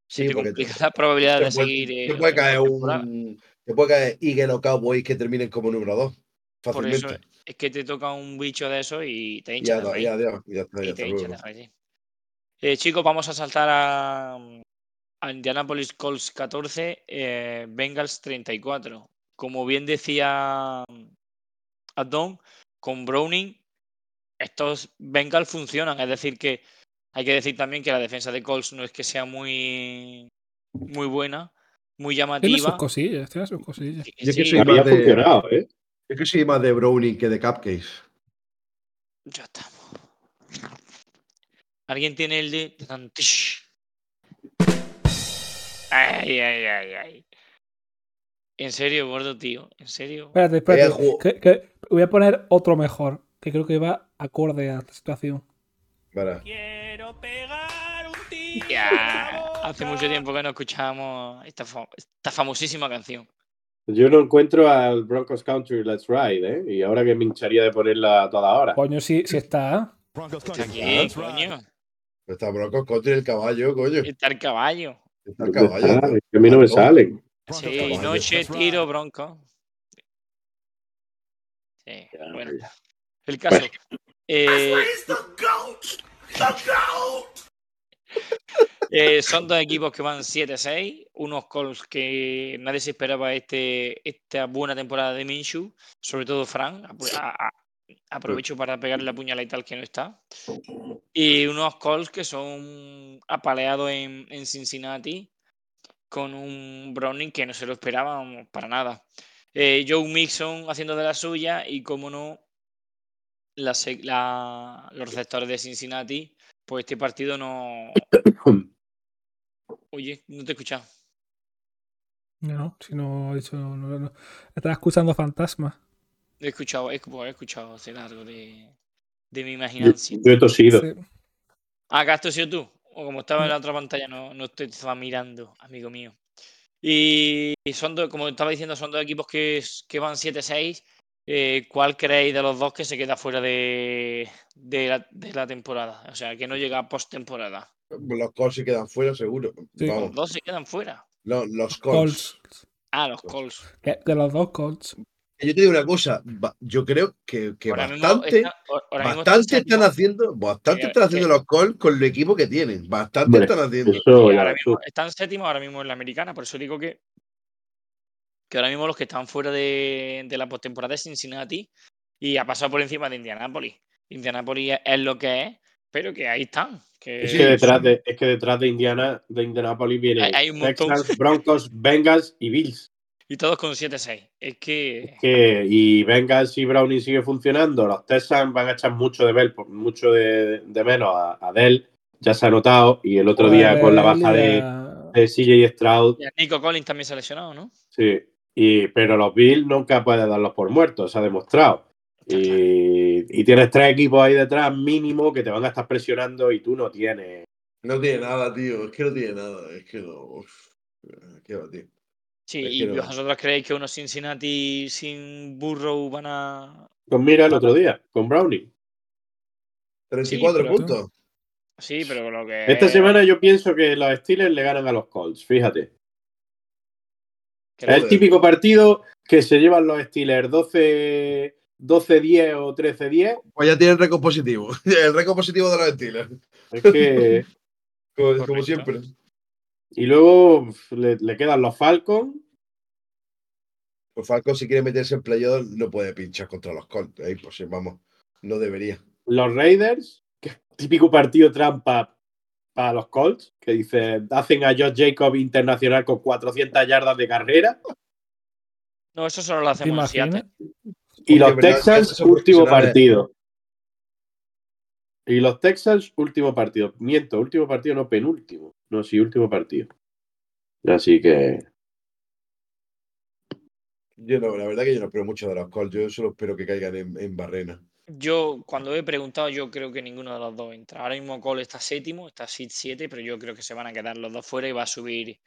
Speaker 1: Se
Speaker 2: Sí,
Speaker 1: te complica
Speaker 2: te-
Speaker 1: la probabilidad
Speaker 2: te
Speaker 1: de
Speaker 2: puede-
Speaker 1: seguir.
Speaker 2: te
Speaker 1: eh,
Speaker 2: puede
Speaker 1: la
Speaker 2: caer un. Te puede caer Eagle o Cowboys que terminen como número 2.
Speaker 1: Por eso es que te toca un bicho de eso y te hincha de
Speaker 2: ada- y
Speaker 1: reír.
Speaker 2: adiós, y ya está,
Speaker 1: Y
Speaker 2: ya
Speaker 1: te hincha. Eh, chicos, vamos a saltar a, a Indianapolis Colts 14, eh, Bengals 34. Como bien decía Adon, con Browning, estos Bengals funcionan. Es decir, que hay que decir también que la defensa de Colts no es que sea muy, muy buena, muy
Speaker 4: Tiene sus
Speaker 1: llamativa.
Speaker 4: cosillas, tiene sus cosillas.
Speaker 1: que
Speaker 2: Yo que
Speaker 1: sí,
Speaker 2: soy
Speaker 3: Había
Speaker 2: más de-
Speaker 3: funcionado, ¿eh?
Speaker 2: Es que soy más de Browning que de Cupcakes.
Speaker 1: Ya estamos. ¿Alguien tiene el de Tantish? Ay, ay, ay, ay. En serio, gordo, tío. En serio.
Speaker 4: Espérate, espérate. Que- que voy a poner otro mejor, que creo que va acorde a la situación.
Speaker 2: Para.
Speaker 1: Ya, hace mucho tiempo que no escuchábamos esta, fa- esta famosísima canción.
Speaker 3: Yo no encuentro al Broncos Country Let's Ride, ¿eh? Y ahora que me hincharía de ponerla a toda hora.
Speaker 4: Coño, si, si está.
Speaker 1: ¿Está aquí, coño?
Speaker 2: Está Broncos contra el caballo, coño.
Speaker 1: Está el caballo.
Speaker 2: Está el
Speaker 3: ¿Dónde
Speaker 2: caballo.
Speaker 3: Es que a mí no me
Speaker 2: Alto.
Speaker 1: Sí, noche, tiro, bronco. Sí, bueno. El caso. eh, eh, son dos equipos que van 7-6, unos Colts que nadie se esperaba este, esta buena temporada de Minshew, sobre todo a- a- aprovecho para pegarle la puñalada y tal que no está, y unos Colts que son apaleados en, en Cincinnati con un Browning que no se lo esperaban para nada. Eh, Joe Mixon haciendo de la suya y como no, la los receptores de Cincinnati, pues este partido no... [COUGHS] Oye, no te he escuchado.
Speaker 4: No, si no, dicho, no, no, no. Estaba escuchando fantasmas.
Speaker 1: He escuchado, he, pues, he escuchado hacer algo de, de mi imaginación.
Speaker 3: yo he tosido.
Speaker 4: Sí.
Speaker 1: Ah, que has tosido tú. O como estaba en la otra pantalla, no, no te estaba mirando, amigo mío. Y son dos, como estaba diciendo, son dos equipos que, que van 7-6. Eh, ¿Cuál creéis de los dos que se queda fuera de, de, la, de la temporada? O sea, que no llega a postemporada.
Speaker 2: Los Colts se quedan fuera, seguro.
Speaker 4: Sí.
Speaker 1: Los dos se quedan fuera.
Speaker 2: No, los Colts.
Speaker 4: Colts.
Speaker 1: Ah, los Colts.
Speaker 4: Que- De los dos Colts.
Speaker 2: Yo te digo una cosa. Yo creo que, que
Speaker 1: Ahora mismo
Speaker 2: bastante.
Speaker 1: está- ahora
Speaker 2: Bastante están haciendo, bastante
Speaker 1: Que-
Speaker 2: están haciendo
Speaker 1: que-
Speaker 2: los Colts con el equipo que tienen. Bastante están haciendo.
Speaker 3: Eso
Speaker 1: ahora mismo están séptimos ahora mismo en la americana, por eso digo que, que ahora mismo los que están fuera de, de la postemporada es Cincinnati y ha pasado por encima de Indianapolis. Indianapolis es, lo que es, pero que ahí están. Que
Speaker 3: Es que detrás de, es que detrás de Indiana, de Indianapolis viene
Speaker 1: Hay- hay un montón.
Speaker 3: Texans, Broncos, Bengals y Bills.
Speaker 1: Y todos con 7-6. Es que.
Speaker 3: Que, y Bengals y Browning sigue funcionando. Los Texans van a echar mucho de ver, mucho de, de menos a, a Dell. Ya se ha notado. Y el otro día con la baja de, de CJ Stroud.
Speaker 1: y a Nico Collins también se ha lesionado, ¿no?
Speaker 3: Sí. Y, pero los Bills nunca pueden darlos por muertos, se ha demostrado. Y y tienes tres equipos ahí detrás mínimo que te van a estar presionando y tú no tienes.
Speaker 2: No tiene nada, tío. Es que no tiene nada. Es que no. uf. ¿Qué va, tío?
Speaker 1: Sí,
Speaker 2: Es
Speaker 1: y
Speaker 2: que no.
Speaker 1: vosotros creéis que unos Cincinnati sin Burrow van a.
Speaker 3: Pues mira el otro día, con Browning.
Speaker 2: 34
Speaker 1: pero-
Speaker 2: puntos.
Speaker 1: Sí, pero lo que.
Speaker 3: Esta semana yo pienso que los Steelers le ganan a los Colts, fíjate. Es el típico partido que se llevan los Steelers 12 12-10 o 13-10.
Speaker 2: Pues ya tienen récord positivo. [LAUGHS] El récord positivo de los Steelers.
Speaker 3: Es que. [LAUGHS]
Speaker 2: Como, siempre.
Speaker 3: Y luego uf, le, le quedan los Falcons.
Speaker 2: Pues Falcon, si quiere meterse en playoff, no puede pinchar contra los Colts. Es imposible, vamos. No debería.
Speaker 3: Los Raiders, que es típico partido trampa para los Colts, que dice, hacen a Josh Jacob internacional con 400 yardas de carrera.
Speaker 1: No, eso solo lo
Speaker 4: ¿Te
Speaker 1: hacemos en? Seattle.
Speaker 3: Y los. Texans, último partido. Y los Texans, último partido. Miento, último partido, no penúltimo. No, sí, último partido. Así que.
Speaker 2: Yo no, la verdad que yo no espero mucho de los Colts. Yo solo espero que caigan en, en barrena.
Speaker 1: Yo, cuando he preguntado, yo creo que ninguno de los dos entra. Ahora mismo Cole está séptimo, está Seed 7, pero yo creo que se van a quedar los dos fuera y va a subir.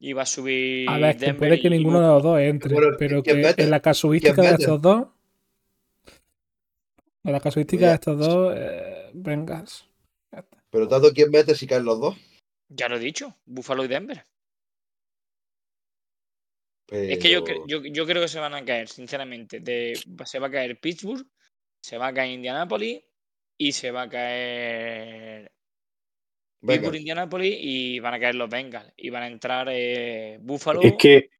Speaker 1: Y va a subir.
Speaker 4: A ver, que puede que ninguno de los dos entre,
Speaker 2: Bueno,
Speaker 4: pero
Speaker 2: ¿quién
Speaker 4: que en la casuística
Speaker 2: ¿Quién
Speaker 4: de estos dos. En la casuística
Speaker 2: Oye.
Speaker 4: de estos dos, eh, vengas.
Speaker 2: Pero tanto quién mete si caen los dos.
Speaker 1: Ya lo he dicho, Buffalo y Denver.
Speaker 2: Pero...
Speaker 1: Es que yo, yo, yo creo que se van a caer, sinceramente. De, se va a caer Pittsburgh, se va a caer Indianapolis y se va a caer
Speaker 2: Venga,
Speaker 1: Pittsburgh, Indianapolis y van a caer los Bengals. Y van a entrar eh, Buffalo,
Speaker 3: Es que,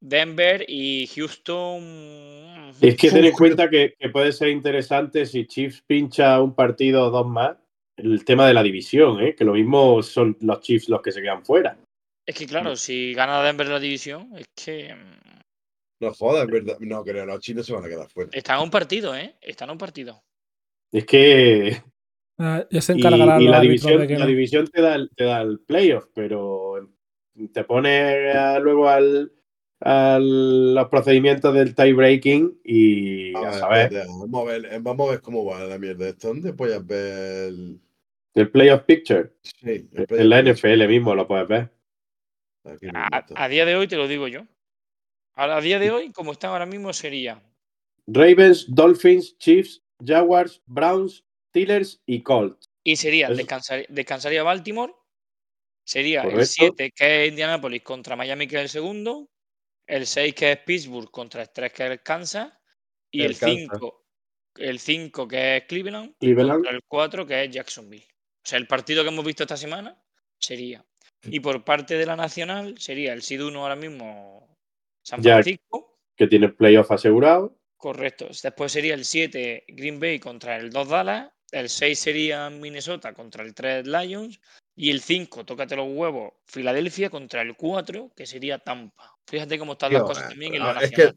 Speaker 1: Denver y Houston.
Speaker 3: es que ten en cuenta que, que puede ser interesante si Chiefs pincha un partido o dos más. El tema de la división, ¿eh? que lo mismo son los Chiefs los que se quedan fuera.
Speaker 1: Es que claro, si gana Denver la división, es que mm,
Speaker 2: no jodas, es verdad. No creo, los chinos se van a quedar fuera.
Speaker 1: están a un partido, ¿eh? Están a un partido.
Speaker 3: Es que
Speaker 4: Ah, ya se
Speaker 3: Y,
Speaker 4: encargarán
Speaker 3: y la, división,
Speaker 4: de que
Speaker 3: la división te da, el, te da el playoff, pero te pone luego al, a los procedimientos del tie breaking y
Speaker 2: A
Speaker 3: a
Speaker 2: ver,
Speaker 3: saber,
Speaker 2: espérate, vamos, a ver, eh, vamos a ver cómo va la mierda esta. ¿Dónde puedes ver el,
Speaker 3: el playoff picture.
Speaker 2: sí, el
Speaker 3: En la? NFL mismo lo puedes ver.
Speaker 1: A, día de hoy te lo digo yo. A, a día de hoy, como están ahora mismo, sería
Speaker 3: Ravens, Dolphins, Chiefs, Jaguars, Browns, Steelers y Colts.
Speaker 1: Y sería,
Speaker 3: Eso.
Speaker 1: descansar, descansaría Baltimore. Sería el
Speaker 3: Correcto.
Speaker 1: 7, que es Indianapolis contra Miami, que es el segundo. El 6, que es Pittsburgh contra el 3, que es Kansas. Y
Speaker 2: El
Speaker 1: el
Speaker 2: Kansas.
Speaker 1: 5, el 5, que es Cleveland.
Speaker 3: Cleveland.
Speaker 1: contra el 4, que es Jacksonville. O sea, el partido que hemos visto esta semana sería. Y por parte de la Nacional sería el SID 1 ahora mismo San
Speaker 3: Ya.
Speaker 1: Francisco.
Speaker 3: que tiene playoff asegurado.
Speaker 1: Correcto. Después sería el 7 Green Bay contra el 2 Dallas. El 6 sería Minnesota contra el 3 Lions. Y el 5, tócate los huevos, Filadelfia contra el 4, que sería Tampa. Fíjate cómo están las cosas
Speaker 2: eh,
Speaker 1: también en
Speaker 2: ah,
Speaker 1: la
Speaker 2: es
Speaker 1: nacional.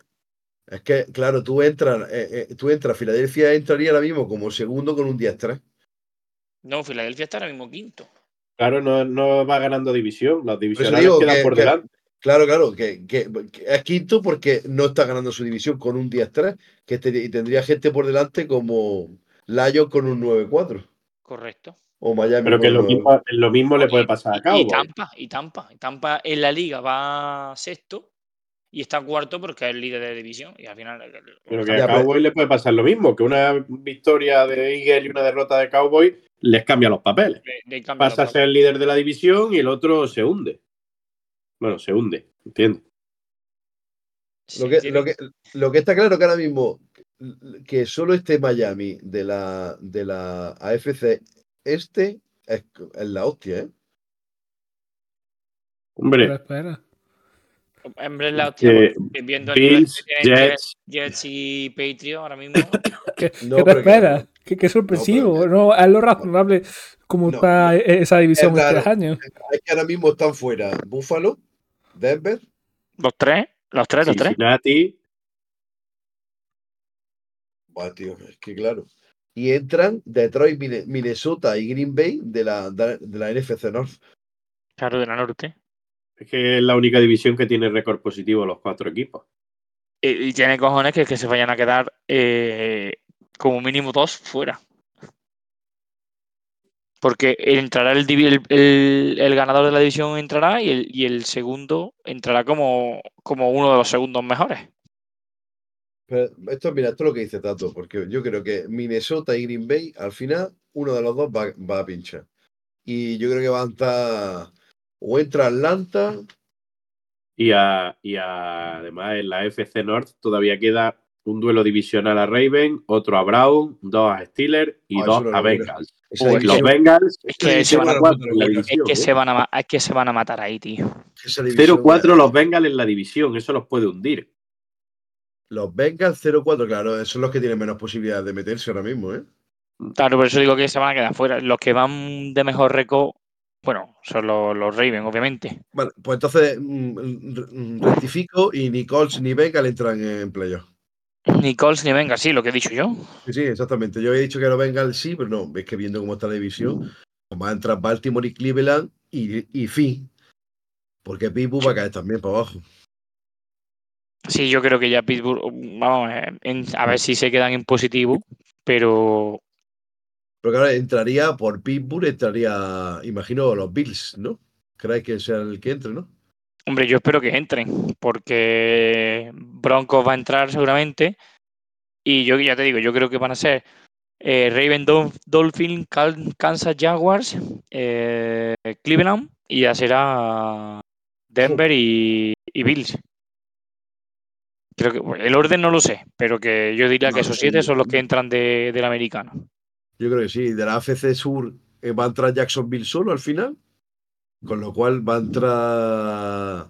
Speaker 2: que, es que, claro, tú entras, eh, eh, tú entras, Filadelfia entraría ahora mismo como segundo con un 10-3.
Speaker 1: No, Filadelfia está ahora mismo quinto.
Speaker 3: Claro, no, no va ganando división. Los divisionales
Speaker 2: digo
Speaker 3: quedan
Speaker 2: que-
Speaker 3: por
Speaker 2: que-
Speaker 3: delante.
Speaker 2: Claro, claro, que, que- que es quinto porque no está ganando su división con un 10-3, que te- y tendría gente por delante como Lions con un 9-4
Speaker 1: Correcto.
Speaker 2: O Miami
Speaker 3: Pero que lo
Speaker 2: 9.
Speaker 3: mismo, lo mismo le puede pasar a
Speaker 1: Y, y
Speaker 3: Cowboys.
Speaker 1: Tampa, y Tampa. Y Tampa en la liga va sexto y está cuarto porque es el líder de división. Y al final. eh,
Speaker 3: Pero que a Cowboys le puede pasar lo mismo, que una victoria de Eagle y una derrota de Cowboys les cambia los papeles. Pasa a ser el líder de la división y el otro se hunde. Bueno, se hunde, ¿entiendes?
Speaker 1: Sí,
Speaker 2: Lo que,
Speaker 1: tiene-
Speaker 2: lo, que, lo que está claro que ahora mismo que solo esté Miami de la, de la AFC este es, es la hostia, ¿eh?
Speaker 4: Pero
Speaker 3: Hombre,
Speaker 4: espera.
Speaker 1: Verdad, la hostia, viendo el nivel
Speaker 3: Bills, Jets,
Speaker 1: Jets y Patriots ahora mismo. [LAUGHS]
Speaker 4: ¿Qué, [LAUGHS]
Speaker 2: No,
Speaker 4: qué esperas? ¿Qué, qué sorpresivo? No, es lo razonable como
Speaker 2: No,
Speaker 4: está
Speaker 2: no.
Speaker 4: e- esa división
Speaker 2: Es raro.
Speaker 4: este año.
Speaker 2: Es que ahora mismo están fuera Buffalo, Denver,
Speaker 1: los tres, los tres, los tres.
Speaker 3: Cincinnati,
Speaker 2: Buah, tío, es que claro. Y entran Detroit, Minnesota y Green Bay de la, de la NFC North.
Speaker 1: Claro, de la norte.
Speaker 3: es que es la única división que tiene récord positivo los cuatro equipos.
Speaker 1: Y, y tiene cojones que, que se vayan a quedar eh, como mínimo dos fuera. Porque entrará el, el- el ganador de la división entrará y el, y el segundo entrará como, como uno de los segundos mejores.
Speaker 2: Pero esto, mira, esto es lo que dice Tato, porque yo creo que Minnesota y Green Bay, al final, uno de los dos va, va a pinchar. Y yo creo que va a estar. O entra Atlanta,
Speaker 3: Y, a- y a- además en la FC North todavía queda un duelo divisional a Raven, otro a Brown, dos a Steelers y
Speaker 2: Ah,
Speaker 3: dos
Speaker 2: no
Speaker 3: a. Bengals.
Speaker 1: Uy,
Speaker 3: Los Bengals
Speaker 1: Es que se van a,
Speaker 3: 0-4 en la
Speaker 1: es
Speaker 3: división,
Speaker 1: que
Speaker 3: ¿eh?
Speaker 1: se van a, ma- es que se van a matar ahí, tío.
Speaker 2: esa división,
Speaker 3: 0-4 los Bengals en la división, eso los puede hundir.
Speaker 2: Los Bengals 0-4, claro, son los que tienen menos posibilidades de meterse ahora mismo, ¿eh?
Speaker 1: Claro, por eso digo que se van a quedar fuera. Los que van de mejor récord, bueno, son los, los Ravens, obviamente.
Speaker 2: Vale, pues entonces mm, mm, rectifico y ni Colts ni Bengals entran en playoff.
Speaker 1: Ni Colts ni venga, sí, lo que he dicho yo.
Speaker 2: Sí, sí, exactamente. Yo había dicho que los Bengals sí, pero no, es que viendo cómo está la división, pues van a entrar Baltimore y Cleveland y, y fin. Porque Pittsburgh va a caer también para abajo.
Speaker 1: Sí, yo creo que ya Pittsburgh, vamos, eh, en- a ver si se quedan en positivo, pero
Speaker 2: Pero claro, entraría por Pittsburgh, entraría, imagino, los Bills, ¿no? ¿Crees que sea el que entre, no?
Speaker 1: hombre, yo espero que entren, porque Broncos va a entrar seguramente, y yo ya te digo, yo creo que van a ser eh, Raven Dol- Dolphin, Kansas Jaguars, eh, Cleveland, y ya será Denver y, y Bills. Creo que bueno, el orden no lo sé, pero que yo diría que esos siete son los que entran de- del americano.
Speaker 2: Yo creo que sí. De la AFC Sur eh, va a entrar Jacksonville solo al final. Con lo cual va a entrar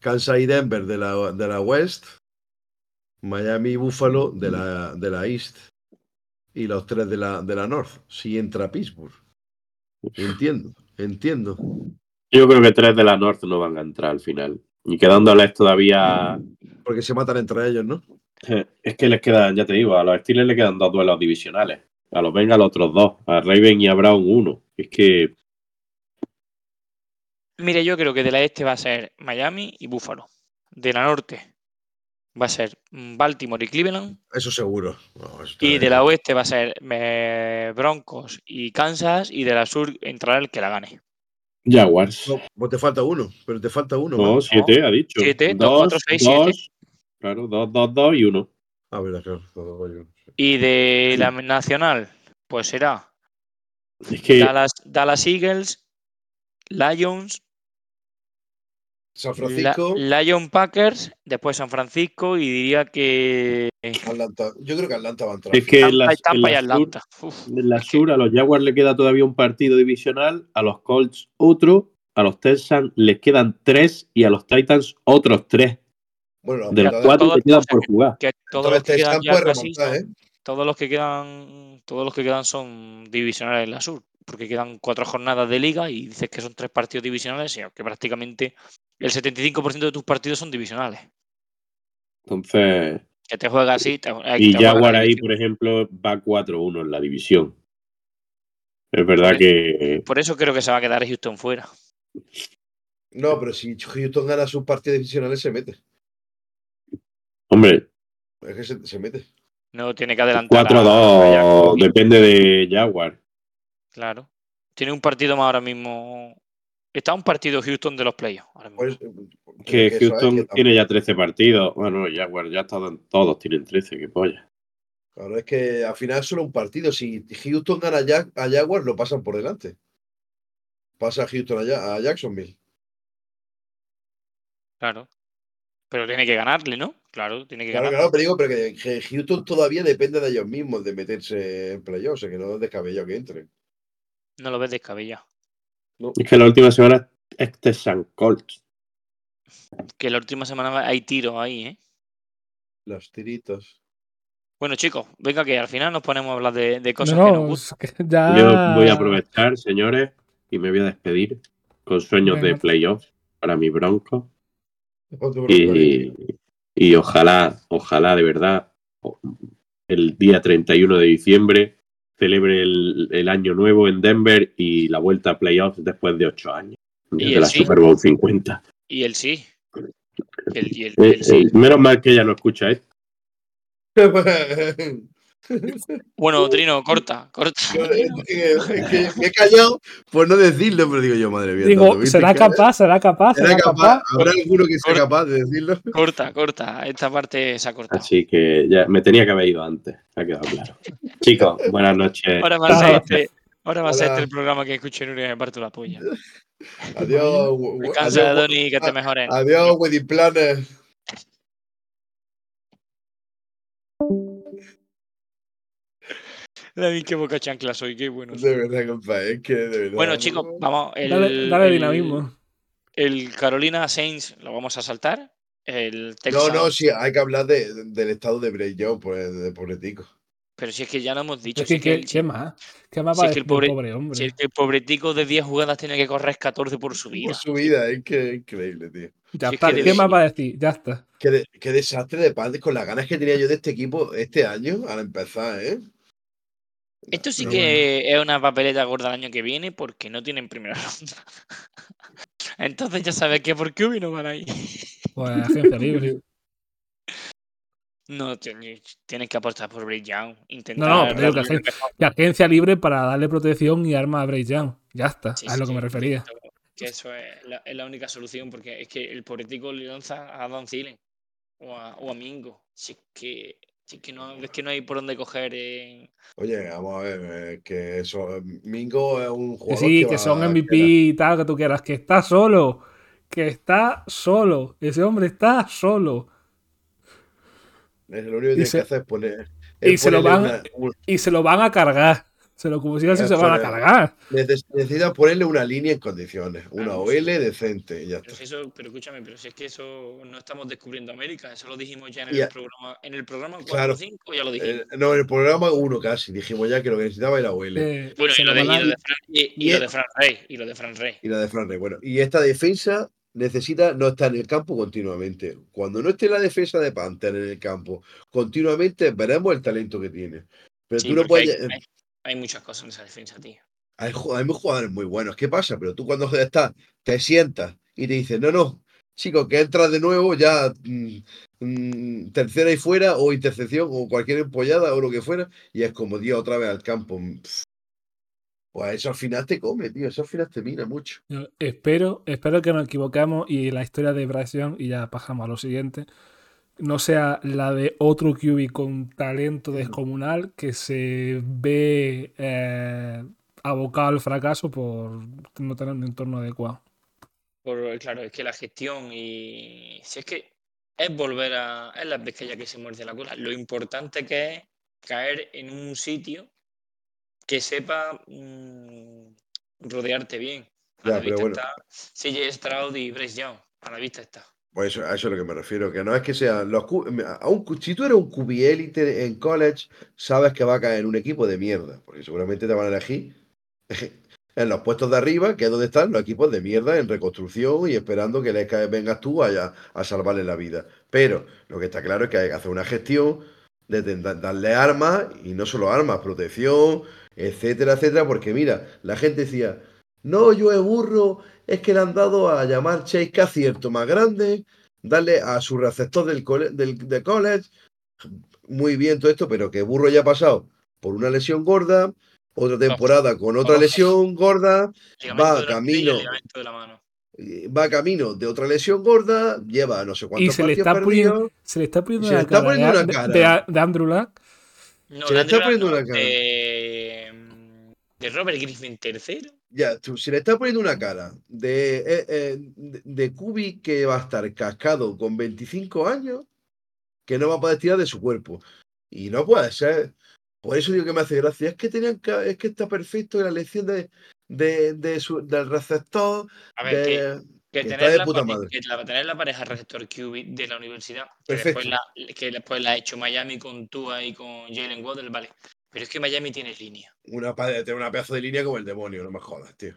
Speaker 2: Kansas y Denver de la, de la West, Miami y Buffalo de la, de la East y los tres de la, de la North. Si entra Pittsburgh. Entiendo, entiendo.
Speaker 3: Yo creo que tres de la North no van a entrar al final. Y quedándoles todavía.
Speaker 2: Porque se matan entre ellos, ¿no?
Speaker 3: Es que les quedan, ya te digo, a los Steelers le quedan dos duelos divisionales. A los Bengals otros dos. A Raven y a Brown uno. Es que
Speaker 1: Mire, yo creo que de la este va a ser Miami y Buffalo. De la norte va a ser mm, Baltimore y Cleveland.
Speaker 2: Eso seguro. No, eso está
Speaker 1: Y de la oeste va a ser eh, Broncos y Kansas. Y de la sur entrará el que la gane.
Speaker 3: Jaguars.
Speaker 2: No, pues te falta uno, pero te falta uno.
Speaker 3: No,
Speaker 2: más.
Speaker 3: siete, ha dicho.
Speaker 1: Siete, dos, cuatro, seis, siete.
Speaker 3: dos, Claro, dos, dos, dos y uno.
Speaker 2: Ah, verdad, claro. todo rollo.
Speaker 1: Y de la nacional, pues será
Speaker 3: Es que
Speaker 1: Dallas, Dallas Eagles, Lions,
Speaker 2: San
Speaker 1: La-
Speaker 2: Francisco,
Speaker 1: Lion Packers, después San Francisco y diría que
Speaker 2: Atlanta. Yo creo que Atlanta va a entrar.
Speaker 3: Es que en la,
Speaker 1: y Tampa
Speaker 3: en
Speaker 1: y
Speaker 3: la sur,
Speaker 1: Atlanta. Uf,
Speaker 3: en la
Speaker 1: que-
Speaker 3: sur a los Jaguars le queda todavía un partido divisional, a los Colts otro, a los Texans les quedan tres y a los Titans otros tres.
Speaker 2: Bueno,
Speaker 3: De los cuatro que quedan por jugar.
Speaker 1: que todos los quedan casi
Speaker 2: ¿eh?
Speaker 1: todos los que quedan todos los que quedan son divisionales en la sur porque quedan cuatro jornadas de liga y dices que son tres partidos divisionales y que prácticamente el 75% de tus partidos son divisionales
Speaker 3: Entonces,
Speaker 1: que te juegas así te,
Speaker 3: y
Speaker 1: te
Speaker 3: Jaguar ahí, por ejemplo, va 4-1 en la división. Es verdad que
Speaker 1: por eso creo que se va a quedar Houston fuera
Speaker 2: No, pero si Houston gana sus partidos divisionales, se mete.
Speaker 3: Hombre,
Speaker 2: Es que se, se mete.
Speaker 1: no tiene que adelantar a- a
Speaker 3: 4-2
Speaker 1: Jacksonville.
Speaker 3: depende de Jaguar.
Speaker 1: claro tiene un partido más ahora mismo está un partido Houston de los playoffs.
Speaker 2: Pues,
Speaker 3: Que
Speaker 2: es,
Speaker 3: Houston
Speaker 2: que
Speaker 3: tiene ya 13 partidos. Bueno, Jaguar ya está, todos tienen 13, qué polla.
Speaker 2: Claro, es que al final es solo un partido. Si Houston gana a, Ja- a Jaguars, lo pasan por delante. Pasa Houston a, Ja- a Jacksonville.
Speaker 1: claro pero tiene que ganarle no claro tiene que
Speaker 2: Claro,
Speaker 1: ganar
Speaker 2: claro, pero digo, pero que, que Houston todavía depende de ellos mismos de meterse en playoffs, o sea que no es descabellado que entren.
Speaker 1: no lo ves descabellado
Speaker 3: Es que la última semana es Texan Colts.
Speaker 1: que la última semana hay tiros ahí eh
Speaker 2: Los tiritos.
Speaker 1: Bueno, chicos, venga que al final nos ponemos a hablar de, de cosas
Speaker 4: No,
Speaker 1: que nos
Speaker 4: no,
Speaker 1: gustan.
Speaker 4: ya.
Speaker 3: Yo voy a aprovechar, señores, y me voy a despedir con sueños de playoffs para mi bronco. Y, y ojalá, ojalá de verdad, el día 31 de diciembre celebre el, el año nuevo en Denver y la vuelta a playoffs después de ocho años.
Speaker 1: Y
Speaker 3: Desde
Speaker 1: el
Speaker 3: la
Speaker 1: sí.
Speaker 3: Super Bowl 50.
Speaker 1: Y él sí. El, y el,
Speaker 3: Eh,
Speaker 1: el sí.
Speaker 3: eh, menos mal que ella no escucha esto. [LAUGHS]
Speaker 1: Bueno, Trino, corta, corta.
Speaker 2: Yo, es, que, es que me he callado por no decirlo, pero digo yo, madre mía.
Speaker 4: Digo. ¿será capaz? ¿Será capaz?
Speaker 2: ¿Será
Speaker 4: ¿Será
Speaker 2: capaz?
Speaker 4: capaz?
Speaker 2: ¿Habrá alguno que sea
Speaker 1: Corta.
Speaker 2: capaz de decirlo?
Speaker 1: Corta, corta. Esta parte se ha cortado.
Speaker 3: Así que ya me tenía que haber ido antes, ha quedado claro. Chicos, buenas noches.
Speaker 1: Ahora va a ser este, ahora va a ser este el programa que escuche Nuria y me parto la polla.
Speaker 2: Adiós.
Speaker 1: Descansa,
Speaker 2: adiós,
Speaker 1: Doni, que te mejoren.
Speaker 2: Adiós, wedding planner.
Speaker 1: David, qué boca chancla soy, qué bueno.
Speaker 2: De verdad, compa, es que de verdad.
Speaker 1: Bueno, chicos, vamos. El,
Speaker 4: Dale, dale
Speaker 1: el-
Speaker 4: dinamismo.
Speaker 1: El Carolina Saints lo vamos a saltar. El
Speaker 2: No,
Speaker 1: Texas.
Speaker 2: no, sí, hay que hablar de- del estado de Bray Young, pues, de pobretico.
Speaker 1: Pero si es que ya lo hemos dicho.
Speaker 4: Es que,
Speaker 1: es que
Speaker 4: ¿qué,
Speaker 1: el-
Speaker 4: qué más? ¿Qué más
Speaker 1: si es que el pobre-
Speaker 4: pobre hombre?
Speaker 1: si es que el pobretico de 10 jugadas tiene que correr 14 por su vida.
Speaker 2: Por su vida, es que es increíble, tío.
Speaker 4: ya
Speaker 1: si es
Speaker 4: está.
Speaker 1: que
Speaker 4: ¿Qué
Speaker 1: de-
Speaker 4: más va a decir? Ya está.
Speaker 2: Qué, de- qué desastre de padres con las ganas que tenía yo de este equipo este año, al empezar, ¿eh?
Speaker 1: Esto sí
Speaker 2: Pero
Speaker 1: que es una papeleta gorda el año que viene porque no tienen primera ronda. [LAUGHS] Entonces ya sabes que por qué no van ahí.
Speaker 4: Pues agencia libre.
Speaker 1: No, tien- tienes que apostar por Young. Intentar
Speaker 4: No, no, pero que. Y agencia libre para darle protección y armas a Young. Ya está.
Speaker 1: Sí,
Speaker 4: a
Speaker 1: sí,
Speaker 4: lo que
Speaker 1: sí,
Speaker 4: me refería.
Speaker 1: Que eso es la, es la única solución porque es que el pobretico le lanza a Don Zielen o a, o a Mingo. Si es que, es que, no, es que no hay por dónde coger en...
Speaker 2: Oye, vamos a ver, eh, que eso, Mingo es un
Speaker 4: Que
Speaker 2: jugador
Speaker 4: sí,
Speaker 2: que,
Speaker 4: son MVP y tal, que tú quieras. Que está solo. Que está solo. Ese hombre está solo.
Speaker 2: es lo único que
Speaker 4: y
Speaker 2: tiene
Speaker 4: se-
Speaker 2: que hacer es poner.
Speaker 4: y se lo van-
Speaker 2: una-
Speaker 4: Y se lo van a cargar. Se lo como si se van a cargar.
Speaker 2: neces- necesita ponerle una línea en condiciones, una
Speaker 1: Claro,
Speaker 2: OL decente y ya
Speaker 1: Pero,
Speaker 2: está.
Speaker 1: si eso, pero escúchame, pero si es que eso no estamos descubriendo América, eso lo dijimos ya en el
Speaker 2: Ya.
Speaker 1: programa, en el programa 4
Speaker 2: Claro.
Speaker 1: o 5, ya lo dijimos.
Speaker 2: Eh, no, en el programa uno casi, dijimos ya que lo que necesitaba era OL.
Speaker 4: Eh,
Speaker 1: bueno, y lo, de, y lo de Fran, y, y
Speaker 2: y
Speaker 1: lo de Fran Rey, y lo de Fran Rey.
Speaker 2: Y la de Fran Rey. Bueno, y esta defensa necesita no estar en el campo continuamente. Cuando no esté la defensa de Panther en el campo continuamente, veremos el talento que tiene. Pero
Speaker 1: Sí,
Speaker 2: tú no puedes.
Speaker 1: hay, hay- muchas cosas en esa defensa, tío.
Speaker 2: Hay, hay jugadores muy buenos. ¿Qué pasa? Pero tú cuando estás, te sientas y te dicen, no, no, chico, que entras de nuevo ya mm, mm, tercera y fuera, o intercepción, o cualquier empollada, o lo que fuera, y es como, tío, otra vez al campo. Pues eso al final te come, tío, eso al final te mira mucho.
Speaker 4: Yo espero, espero que nos equivoquemos y la historia de Bryce Young, y ya pasamos a lo siguiente, no sea la de otro QB con talento descomunal que se ve eh, abocado al fracaso por no tener un entorno adecuado.
Speaker 1: Por, claro, es que la gestión y. Si es que es volver a. Es la pesquilla que se muerde la cola. Lo importante que es caer en un sitio que sepa mm, rodearte bien. A
Speaker 2: Ya,
Speaker 1: la vista
Speaker 2: bueno.
Speaker 1: está CJ Stroud y Bryce Young. A la vista está.
Speaker 2: Pues eso, a eso es lo que me refiero, que no es que sean los a un si tú eres un QB élite en college, sabes que va a caer en un equipo de mierda, porque seguramente te van a elegir [LAUGHS] en los puestos de arriba, que es donde están los equipos de mierda en reconstrucción y esperando que les cae- vengas tú a, a salvarle la vida. Pero lo que está claro es que hay que hacer una gestión de darle armas, y no solo armas, protección, etcétera, etcétera, porque mira, la gente decía, no, yo es burro, es que le han dado a llamar Chase, que acierto más grande, darle a su receptor del, cole- del de college, muy bien todo esto, pero que burro ya ha pasado por una lesión gorda, otra temporada con otra lesión gorda, va
Speaker 1: y
Speaker 2: camino,
Speaker 1: ligamento de la mano.
Speaker 2: va camino de otra lesión gorda, lleva no sé
Speaker 4: Y
Speaker 2: cuántos
Speaker 4: se le,
Speaker 2: partidos
Speaker 4: está poniendo,
Speaker 2: perdidos.
Speaker 4: se le está poniendo
Speaker 2: Se le está
Speaker 4: cara,
Speaker 2: poniendo
Speaker 4: de,
Speaker 2: una
Speaker 4: de-
Speaker 2: cara.
Speaker 4: de- de Andrew Luck.
Speaker 1: No,
Speaker 2: Se le está poniendo
Speaker 1: Luck
Speaker 2: una cara.
Speaker 1: De, de Robert Griffin tercero.
Speaker 2: Ya, tú, se le está poniendo una cara de, eh, eh, de, de Kubi que va a estar cascado con 25 años, que no va a poder tirar de su cuerpo. Y no puede ser. Por eso digo que me hace gracia. Es que tenían que, es que está perfecto la elección de, de, de su- del receptor.
Speaker 1: A ver, que,
Speaker 2: de-
Speaker 1: que
Speaker 2: que está
Speaker 1: tener,
Speaker 2: de
Speaker 1: la,
Speaker 2: puta madre.
Speaker 1: que tener la pareja receptor QB de la universidad, que
Speaker 2: Perfecto.
Speaker 1: después, la, que después la ha hecho Miami con Tua y con Jalen Waddle, vale. Pero es que Miami tiene línea.
Speaker 2: Una, una pedazo de línea como el demonio, no me jodas, tío.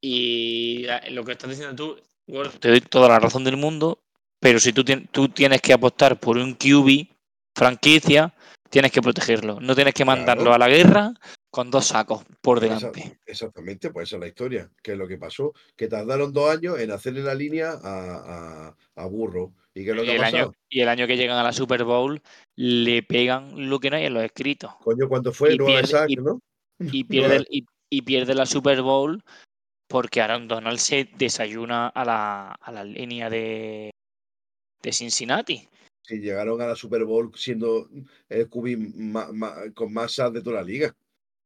Speaker 1: Y la- lo que estás diciendo tú, Gord, te doy toda la razón del mundo, pero si tú, tú tienes que apostar por un QB franquicia, tienes que protegerlo. No tienes que mandarlo
Speaker 2: Claro.
Speaker 1: a la guerra con dos sacos por delante.
Speaker 2: exactamente, pues esa es la historia. Que es lo que pasó? Que tardaron dos años en hacerle la línea a, a- a Burro. ¿Y qué es lo
Speaker 1: Y
Speaker 2: que ha
Speaker 1: el, año,
Speaker 2: pasado?
Speaker 1: y el año que llegan a la Super Bowl le pegan lo que no hay en los escritos.
Speaker 2: Coño, ¿cuánto fue?
Speaker 1: y pierde- y-
Speaker 2: ¿no?
Speaker 1: Y [LAUGHS] pierde, y, pierde la Super Bowl porque Aaron Donald se desayuna a la, a la línea de, de Cincinnati.
Speaker 2: Si llegaron a la Super Bowl siendo el QB con más sacks de toda la liga.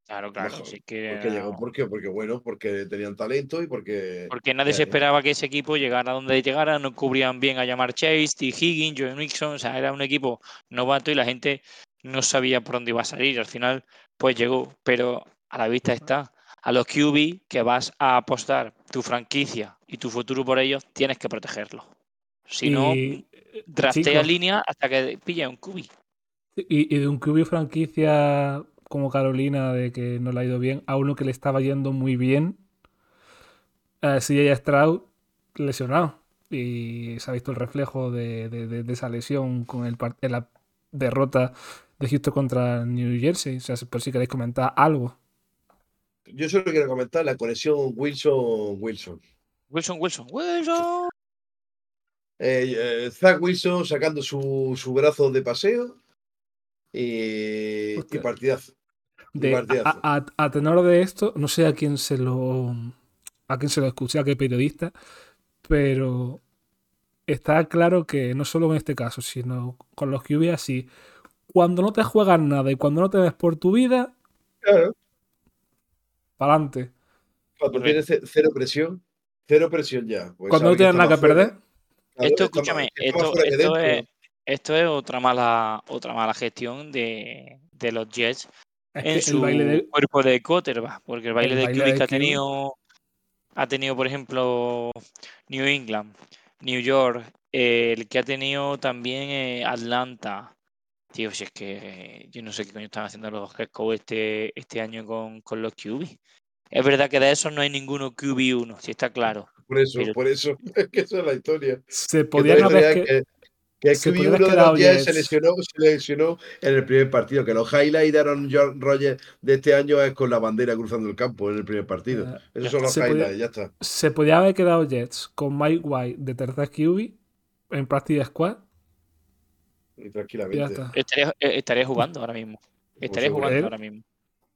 Speaker 1: Claro, claro. Que
Speaker 2: Porque llegó, ¿por qué? Porque bueno, porque tenían talento y porque.
Speaker 1: Porque nadie se
Speaker 2: eh,
Speaker 1: esperaba que ese equipo llegara a donde llegara, no cubrían bien a llamar Chase, T. Higgins, Joe Nixon, o sea, era un equipo novato y la gente no sabía por dónde iba a salir. Al final, pues llegó, pero a la vista está. A los QB que vas a apostar tu franquicia y tu futuro por ellos, tienes que protegerlos. Si no,
Speaker 4: Y,
Speaker 1: draftea línea hasta que pille un QB.
Speaker 4: Y, y de un QB franquicia como Carolina, de que no le ha ido bien, a uno que le estaba yendo muy bien, eh, CJ Stroud lesionado. Y se ha visto el reflejo de, de- de- de esa lesión con el, la derrota de Houston contra New Jersey. O sea, por si queréis comentar algo.
Speaker 2: Yo solo quiero comentar la conexión Wilson-Wilson.
Speaker 1: Wilson, Wilson, Wilson.
Speaker 2: Eh, eh, Zach Wilson sacando su, su brazo de paseo y, y partidazo.
Speaker 4: De, a, a- a tenor de esto, no sé a quién se lo a quién se lo escuché, a qué periodista, pero está claro que no solo en este caso, sino con los QB así, cuando no te juegas nada y cuando no te ves por tu vida,
Speaker 2: Claro.
Speaker 4: para adelante.
Speaker 2: Cuando tienes ce- cero presión, cero presión ya. pues
Speaker 4: Cuando no tienes nada que
Speaker 2: fuera.
Speaker 4: perder,
Speaker 2: Claro,
Speaker 1: Esto, escúchame, esto, es, esto es otra mala, otra mala gestión de, de los Jets en
Speaker 4: que
Speaker 1: su
Speaker 4: el baile de,
Speaker 1: cuerpo de quarterback, porque el baile
Speaker 4: el
Speaker 1: de
Speaker 4: baile
Speaker 1: QB
Speaker 4: de
Speaker 1: que ha
Speaker 4: QB.
Speaker 1: tenido, ha tenido, por ejemplo, New England, New York, eh, el que ha tenido también eh, Atlanta. Tío, si es que eh, yo no sé qué coño están haciendo los head coach este, este año con, con los QB. Es verdad que de esos no hay ninguno QB1, si está claro.
Speaker 2: Por eso,
Speaker 1: Pero-
Speaker 2: por eso. [LAUGHS] Es que esa es la historia.
Speaker 4: se
Speaker 2: Que
Speaker 4: podían haber
Speaker 2: historia
Speaker 4: que,
Speaker 2: es que, uno de los Jets se lesionó, se lesionó en el primer partido. Que los highlights de Aaron Rodgers de este año es con la bandera cruzando el campo en el primer partido.
Speaker 4: Eh,
Speaker 2: Esos son los
Speaker 4: se podía-
Speaker 2: highlights, ya está.
Speaker 4: se podía haber quedado Jets con Mike White de tercer QB en practice squad
Speaker 2: Y
Speaker 4: ya
Speaker 2: tranquilamente.
Speaker 4: está.
Speaker 1: Estaría, eh, estaría jugando ahora mismo. Estaría
Speaker 2: seguro.
Speaker 1: jugando ahora mismo.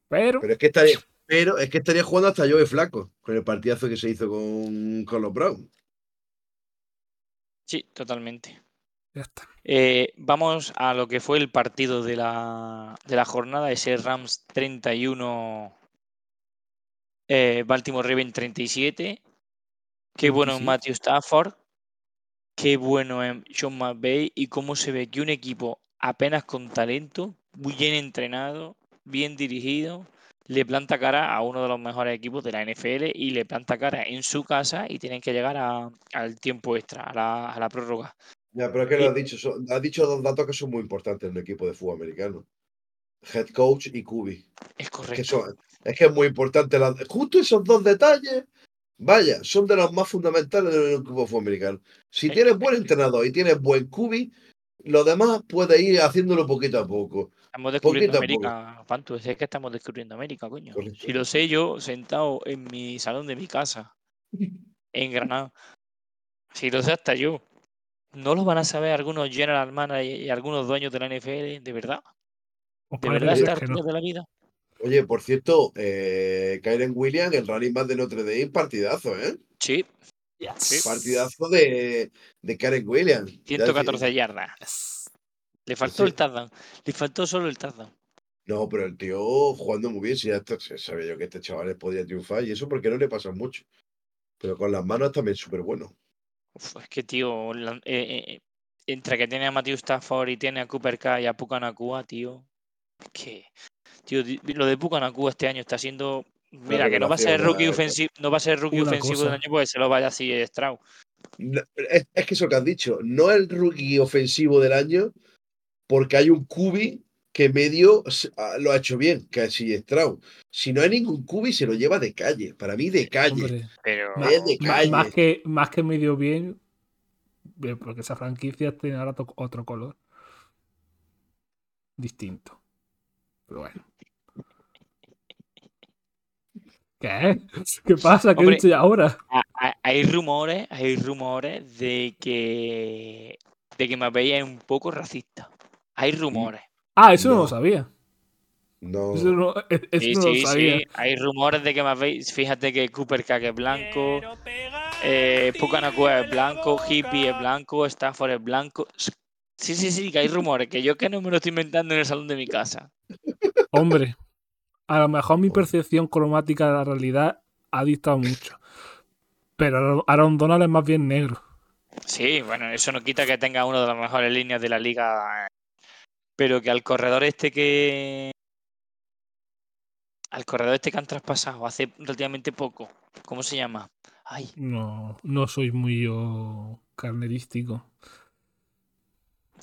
Speaker 4: Pero
Speaker 2: Pero es que estaría, pero es que estaría jugando hasta Joe Flaco con el partidazo que se hizo con, con los Browns.
Speaker 1: Sí, totalmente.
Speaker 4: Ya está.
Speaker 1: Eh, vamos a lo que fue el partido de la, de la jornada, ese Rams 31, eh, Baltimore Ravens 37. Qué bueno en
Speaker 4: 37.
Speaker 1: Matthew Stafford, qué bueno en Sean McVay y cómo se ve que un equipo apenas con talento, muy bien entrenado, bien dirigido, le planta cara a uno de los mejores equipos de la NFL y le planta cara en su casa y tienen que llegar a- al tiempo extra, a la, a la prórroga.
Speaker 2: Ya, pero es que lo has dicho, son- has dicho dos datos que son muy importantes en el equipo de fútbol americano. Head coach y QB. Es que,
Speaker 1: correcto.
Speaker 2: son- es que es muy importante. la- justo esos dos detalles, vaya, son de los más fundamentales del equipo de fútbol americano. Si
Speaker 1: Es
Speaker 2: tienes buen entrenador y tienes buen QB, lo demás puede ir haciéndolo poquito a poco.
Speaker 1: Estamos descubriendo
Speaker 2: Poquito
Speaker 1: América, Pantu, es que estamos descubriendo América, coño.
Speaker 2: Correcto.
Speaker 1: Si lo sé yo, sentado en mi salón de mi casa, en Granada. Si lo sé hasta yo. ¿No lo van a saber algunos general managers y algunos dueños de la NFL? ¿De verdad? ¿De verdad
Speaker 4: ser
Speaker 1: esta
Speaker 4: que no.
Speaker 1: de la vida?
Speaker 2: Oye, por cierto, eh, Kyren Williams, el running back de Notre Dame, partidazo, ¿eh?
Speaker 1: Sí, sí.
Speaker 2: Partidazo de, de Karen Williams. Ya
Speaker 1: 114
Speaker 2: decía-
Speaker 1: yardas. Le faltó
Speaker 2: Sí.
Speaker 1: el touchdown. Le faltó solo el touchdown.
Speaker 2: No, pero el tío jugando muy bien. Si ya está- se sabía yo que este chaval podía triunfar. Y eso porque no le pasa mucho. Pero con las manos también súper bueno.
Speaker 1: Uf, es que, tío, la- eh, eh, entre que tiene a Matthew Stafford y tiene a Cooper Cup y a Pucanacua, tío. Es que, tío, lo de Pucanacua este año está siendo. Mira, que no va a ser rookie ofensivo, no va a ser rookie
Speaker 4: Una
Speaker 1: ofensivo
Speaker 4: cosa.
Speaker 1: del año porque se lo vaya así Stroud.
Speaker 2: No, es, es que eso que has dicho, no el rookie ofensivo del año, porque hay un cubi que medio ah, lo ha hecho bien, que es Stroud. Si no hay ningún cubi, se lo lleva de calle. Para mí, de calle.
Speaker 4: Hombre,
Speaker 1: Pero.
Speaker 4: ma-
Speaker 2: Es de
Speaker 4: ma-
Speaker 2: calle.
Speaker 4: más, que, más que medio bien, bien, porque esa franquicia tiene ahora to- otro color. Distinto. Pero bueno. ¿Qué? [LAUGHS] ¿Qué pasa? ¿Qué he
Speaker 1: Hombre.
Speaker 4: yo ahora?
Speaker 1: Ha- ha- Hay rumores, hay rumores de que de que Mbappé es un poco racista. Hay rumores.
Speaker 4: Ah, eso no,
Speaker 2: No.
Speaker 4: lo sabía.
Speaker 2: No.
Speaker 4: Eso no, e- eso
Speaker 1: Sí,
Speaker 4: no
Speaker 1: sí,
Speaker 4: lo sabía.
Speaker 1: sí. Hay rumores de que Mbappé, fíjate que Cooper Cack es blanco, eh, Pucanacua es blanco, Hippie es blanco, Stafford es blanco. Sí, sí, sí, que hay rumores, que yo que no me lo estoy inventando en el salón de mi casa.
Speaker 4: Hombre, a lo mejor mi percepción cromática de la realidad ha distado mucho. Pero Aaron Donald es más bien negro.
Speaker 1: Sí, bueno, eso no quita que tenga una de las mejores líneas de la liga, pero que al corredor este que... Al corredor este que han traspasado hace relativamente poco, ¿cómo se llama? Ay,
Speaker 4: No, no soy muy yo carnerístico.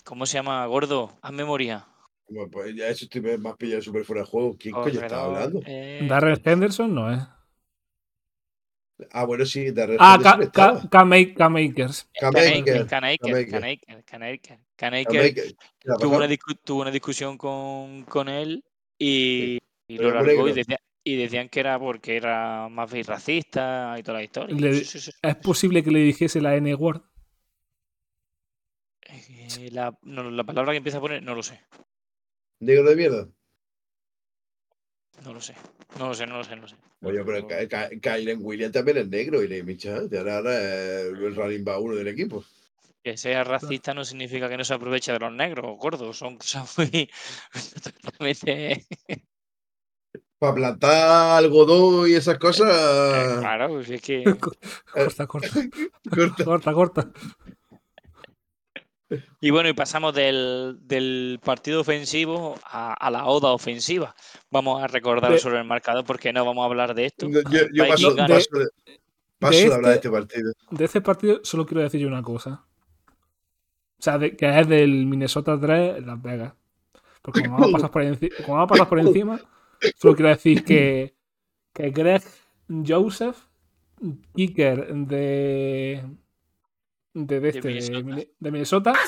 Speaker 1: ¿cómo se llama? Gordo, haz memoria.
Speaker 2: Bueno, pues ya eso estoy más pillado súper fuera de juego. ¿Quién coño estaba
Speaker 1: Corredor,
Speaker 2: hablando?
Speaker 1: eh,
Speaker 4: Darren Henderson no es.
Speaker 2: Ah, bueno, sí, de
Speaker 4: Ah. Ka- Ka- K-Makers.
Speaker 2: K-Maker,
Speaker 1: Canaker,
Speaker 2: K-Maker.
Speaker 1: Canaker, Canaker, Canaker
Speaker 2: K-Maker. ¿Qué le ha
Speaker 1: tuvo una, discusión con, con él y, y lo largó y,
Speaker 2: negro.
Speaker 1: decía- y decían que era porque era más bien racista y toda la historia.
Speaker 4: Le-
Speaker 1: Sí, sí, sí.
Speaker 4: ¿Es posible que le dijese la N-word?
Speaker 1: Eh, la, no, la palabra que empieza a poner, no lo sé.
Speaker 2: Negro de mierda.
Speaker 1: No lo sé. No lo sé, no lo sé, no lo sé.
Speaker 2: Oye, pero Kylen Williams también es negro y le Micha, ahora, el running back uno del equipo.
Speaker 1: Que sea racista no significa que no se aproveche de los negros, gordos. Son cosas muy. [LAUGHS] totalmente.
Speaker 2: Para plantar algodón y esas
Speaker 1: eh,
Speaker 2: cosas.
Speaker 1: claro, pues es que. [LAUGHS] [LAUGHS]
Speaker 4: Corta, corta.
Speaker 2: corta.
Speaker 4: Corta, corta.
Speaker 1: Y bueno, y pasamos del, del partido ofensivo a, a la oda ofensiva. Vamos a recordar
Speaker 4: De-
Speaker 1: sobre el marcador porque no vamos a hablar de esto.
Speaker 2: Yo, paso, de, paso de
Speaker 4: de
Speaker 2: hablar de
Speaker 4: este-
Speaker 2: este partido.
Speaker 4: De este partido solo quiero decir yo una cosa. O sea, de- que es del Minnesota 3 Las Vegas. Porque como vamos a pasar por, enci- como vamos a pasar por encima, solo quiero decir que, que Greg Joseph, kicker de, de, de, este, de,
Speaker 1: Minnesota.
Speaker 4: Mine- de Minnesota. [LAUGHS]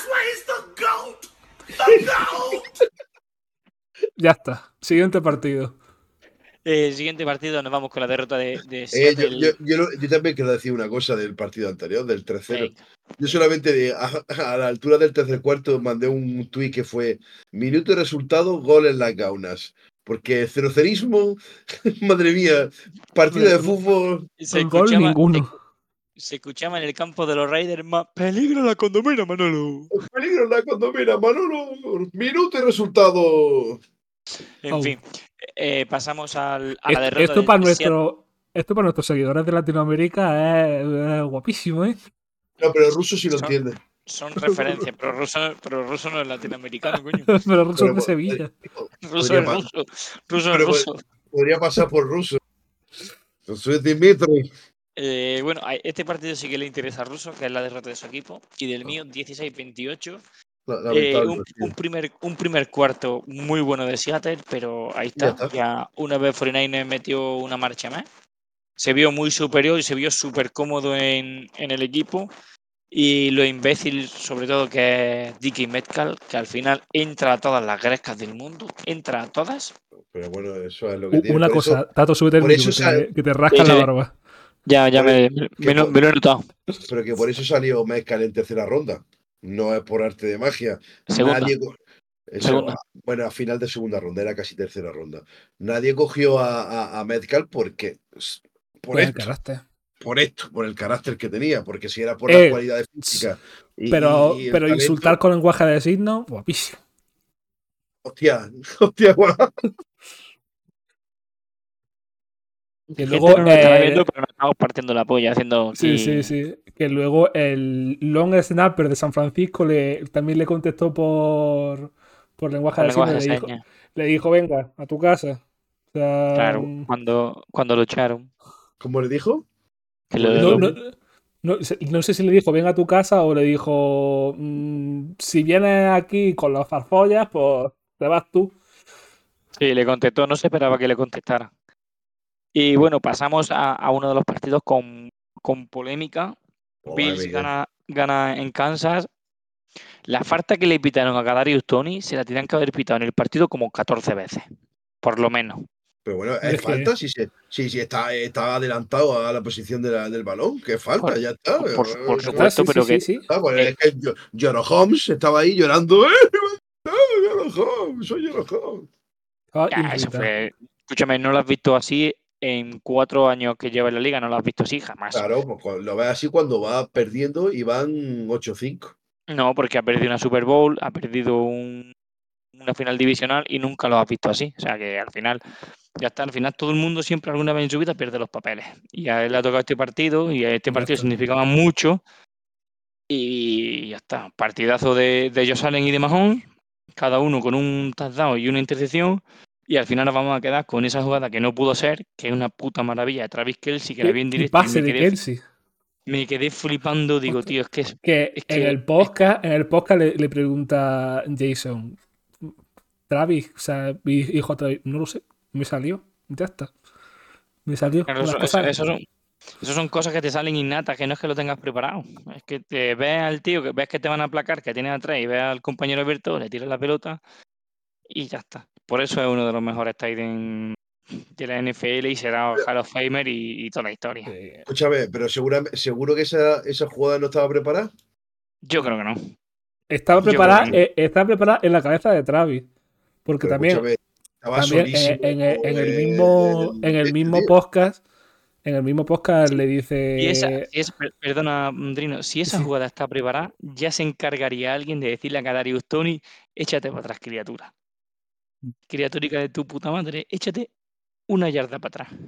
Speaker 4: Ya está. Siguiente partido.
Speaker 1: El siguiente partido nos vamos con la derrota de, de
Speaker 2: Eh, yo,
Speaker 1: Seattle.
Speaker 2: yo, yo, lo- yo también quiero decir una cosa del partido anterior, del 3-0.
Speaker 1: Venga.
Speaker 2: Yo solamente de- a, a la altura del tercer cuarto mandé un tuit que fue minuto y resultado, gol en las gaunas. Porque cerocerismo, [LAUGHS] madre mía, partido de fútbol.
Speaker 1: Se
Speaker 4: Gol ninguno.
Speaker 1: Se escuchaba en el campo de los Raiders más peligro la condomina, Manolo. [LAUGHS]
Speaker 2: Peligro en la condomina, Manolo. Minuto y resultado.
Speaker 1: En
Speaker 4: Oh.
Speaker 1: fin, eh, pasamos al, a la
Speaker 4: Esto,
Speaker 1: derrota
Speaker 4: esto
Speaker 1: de-
Speaker 4: para nuestro, esto para nuestros seguidores de Latinoamérica es, es guapísimo, ¿eh?
Speaker 2: No, pero el ruso sí lo
Speaker 1: Son-
Speaker 2: entiende.
Speaker 1: Son referencias, pero ruso, pero ruso no es latinoamericano, [LAUGHS] coño.
Speaker 4: Pero rusos
Speaker 2: Pero,
Speaker 4: de
Speaker 2: eh,
Speaker 4: Sevilla.
Speaker 1: Ruso
Speaker 2: Podría
Speaker 1: es ruso. Ruso es ruso.
Speaker 2: Podría pasar por ruso. Yo soy Dimitri.
Speaker 1: Eh, bueno, este partido sí que le interesa a Russo, que es la derrota de su equipo. Y del mío, 16-28.
Speaker 2: La-
Speaker 1: Eh, un, primer, un primer cuarto muy bueno de Seattle, pero ahí
Speaker 2: Ya
Speaker 1: está.
Speaker 2: está.
Speaker 1: Ya una vez 49 metió una marcha más. Se vio muy superior y se vio súper cómodo en, en el equipo. Y lo imbécil, sobre todo, que es Dicky Metcalf, que al final entra a todas las grescas del mundo. Entra a todas.
Speaker 2: Pero bueno, eso es lo que tiene.
Speaker 4: Una
Speaker 2: Por eso-
Speaker 4: cosa, Tato, súbete el
Speaker 2: eso
Speaker 4: que, te,
Speaker 2: sabe-
Speaker 4: que te rasca la barba.
Speaker 1: Ya, ya
Speaker 2: Por
Speaker 1: me, lo,
Speaker 2: por-
Speaker 1: me lo he notado.
Speaker 2: pero que por eso salió Mezcal en tercera ronda. No es por arte de magia.
Speaker 1: Segunda.
Speaker 2: Nadie eso,
Speaker 1: Segunda.
Speaker 2: bueno, a final de segunda ronda, era casi tercera ronda. Nadie cogió a, a, porque. s- Por
Speaker 4: Pues el
Speaker 2: esto,
Speaker 4: carácter.
Speaker 2: por esto, por el carácter que tenía, porque si era por
Speaker 4: Eh,
Speaker 2: las cualidades físicas. y-
Speaker 4: Pero,
Speaker 2: y el
Speaker 4: pero
Speaker 2: talento,
Speaker 4: insultar con lenguaje de signos, guapísimo.
Speaker 2: Hostia, [LAUGHS] hostia, guau.
Speaker 4: Que luego,
Speaker 1: no
Speaker 4: eh,
Speaker 1: viendo, pero nos estamos partiendo la polla haciendo.
Speaker 4: Sí, sí, sí. Que luego el long snapper de San Francisco le, también le contestó por, por lenguaje de
Speaker 1: lenguaje de
Speaker 4: Le dijo,
Speaker 1: señas.
Speaker 4: le dijo, venga, a tu casa. O sea,
Speaker 1: Claro,
Speaker 4: mm,
Speaker 1: cuando, cuando lo echaron.
Speaker 2: ¿Cómo le dijo?
Speaker 1: Que lo-
Speaker 4: no,
Speaker 1: lo-
Speaker 4: no- no sé- no sé si le dijo, venga a tu casa o le dijo, mm, si vienes aquí con las farfollas, pues te vas tú.
Speaker 1: Sí, le contestó, no se esperaba que le contestara. Y bueno, pasamos a, a uno de los partidos con, con polémica.
Speaker 2: Oh,
Speaker 1: Bills gana, gana en Kansas. La falta que le pitaron a Kadarius Tony se la tenían que haber pitado en el partido como 14 veces, por lo menos.
Speaker 2: Pero bueno,
Speaker 4: Es
Speaker 2: es
Speaker 4: que-
Speaker 2: falta si, se, si, si está, está adelantado a la posición de la- del balón, que falta,
Speaker 1: Por-
Speaker 2: ya está.
Speaker 1: por-
Speaker 2: Eh,
Speaker 1: por
Speaker 2: eh,
Speaker 1: supuesto,
Speaker 4: Ah, sí,
Speaker 1: pero
Speaker 4: sí,
Speaker 1: que-
Speaker 4: sí, sí.
Speaker 2: Ah, pues es que Yo- Joro Holmes estaba ahí llorando. ¡Eh! Joro Holmes! Soy Joro Holmes.
Speaker 4: Estaba
Speaker 1: Ya, eso fue. Escúchame, no lo has visto así en cuatro años que lleva en la liga, no lo has visto así jamás.
Speaker 2: Claro, pues lo ves así cuando va perdiendo y van 8-5.
Speaker 1: No, porque ha perdido una Super Bowl, ha perdido un- una final divisional y nunca lo has visto así. O sea que al final, ya está, al final todo el mundo siempre alguna vez en su vida pierde los papeles. Y a él le ha tocado este partido y a este partido significaba mucho. Y ya está, partidazo de, de Josh Allen y de Mahomes, cada uno con un touchdown y una intercepción. Y al final nos vamos a quedar con esa jugada que no pudo ser, que es una puta maravilla de Travis Kelsey, que la vi en directo y
Speaker 4: pase
Speaker 1: me
Speaker 4: de
Speaker 1: quedé,
Speaker 4: Kelsey.
Speaker 1: me quedé flipando. Digo,
Speaker 4: Hostia.
Speaker 1: tío, es que es
Speaker 4: Que,
Speaker 1: Es
Speaker 4: en el podcast, en el podcast le, le pregunta Jason, Travis, o sea, hi- hijo Travis, no lo sé, me salió, ya está. Me salió.
Speaker 1: Claro, eso,
Speaker 4: cosas-
Speaker 1: eso- eso son, eso son cosas que te salen innatas, que no es que lo tengas preparado. Es que te ves al tío, que ves que te van a aplacar, que tienes atrás, y ves al compañero Alberto, le tiras la pelota y ya está. Por eso es uno de los mejores tight end de la NFL y será Hall of Famer y, y toda la historia.
Speaker 4: Eh,
Speaker 2: Escúchame, pero seguramente, seguro que esa, esa jugada no estaba preparada.
Speaker 1: Yo creo que no.
Speaker 4: estaba preparada,
Speaker 1: no.
Speaker 4: eh, estaba preparada en la cabeza de Travis. Porque
Speaker 2: Pero
Speaker 4: también, también en,
Speaker 2: solísimo,
Speaker 4: en el, en el
Speaker 2: eh,
Speaker 4: mismo, en el mismo podcast, en el mismo podcast le dice
Speaker 1: Y esa, esa- per- perdona, Drino, si esa
Speaker 4: Sí.
Speaker 1: jugada está preparada, ya se encargaría alguien de decirle a Kadarius Tony, échate para atrás, criatura. Criaturica de tu puta madre, échate una yarda para atrás.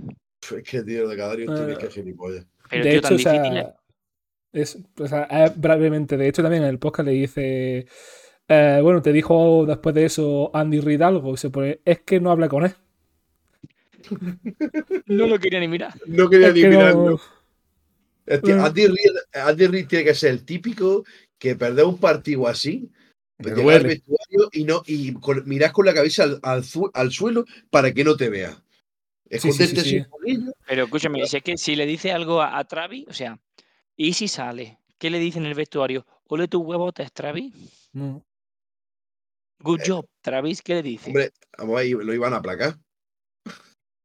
Speaker 2: Es que tío, de cada día
Speaker 4: Eh,
Speaker 2: que gilipollas.
Speaker 1: Pero
Speaker 4: de
Speaker 1: tío,
Speaker 4: hecho,
Speaker 1: tan
Speaker 4: o sea,
Speaker 1: difícil es-
Speaker 4: es, o sea, es brevemente, de hecho también en el podcast le dice, eh, bueno, te dijo después de eso Andy Reid algo, y se pone, es que no habla con él.
Speaker 1: No lo quería ni mirar.
Speaker 2: No quería
Speaker 4: Es
Speaker 2: ni
Speaker 4: que no-
Speaker 2: mirarlo. Este,
Speaker 4: Eh.
Speaker 2: Andy, Reid, Andy Reid tiene que ser el típico que perder un partido así,
Speaker 4: Me
Speaker 2: llegar al vestuario y no y con- mirar con la cabeza al, al su- al suelo para que no te vea.
Speaker 4: Sí, sí, sí,
Speaker 2: Esconderte
Speaker 4: sí.
Speaker 1: Pero escúchame, si es que si le dice algo a, a Travis, o sea, ¿y si sale? ¿Qué le dice en el vestuario? Ole tu huevotes, Travis.
Speaker 4: No.
Speaker 1: Good job, Travis, ¿qué le dice?
Speaker 2: Hombre, vamos ahí, lo iban a aplacar.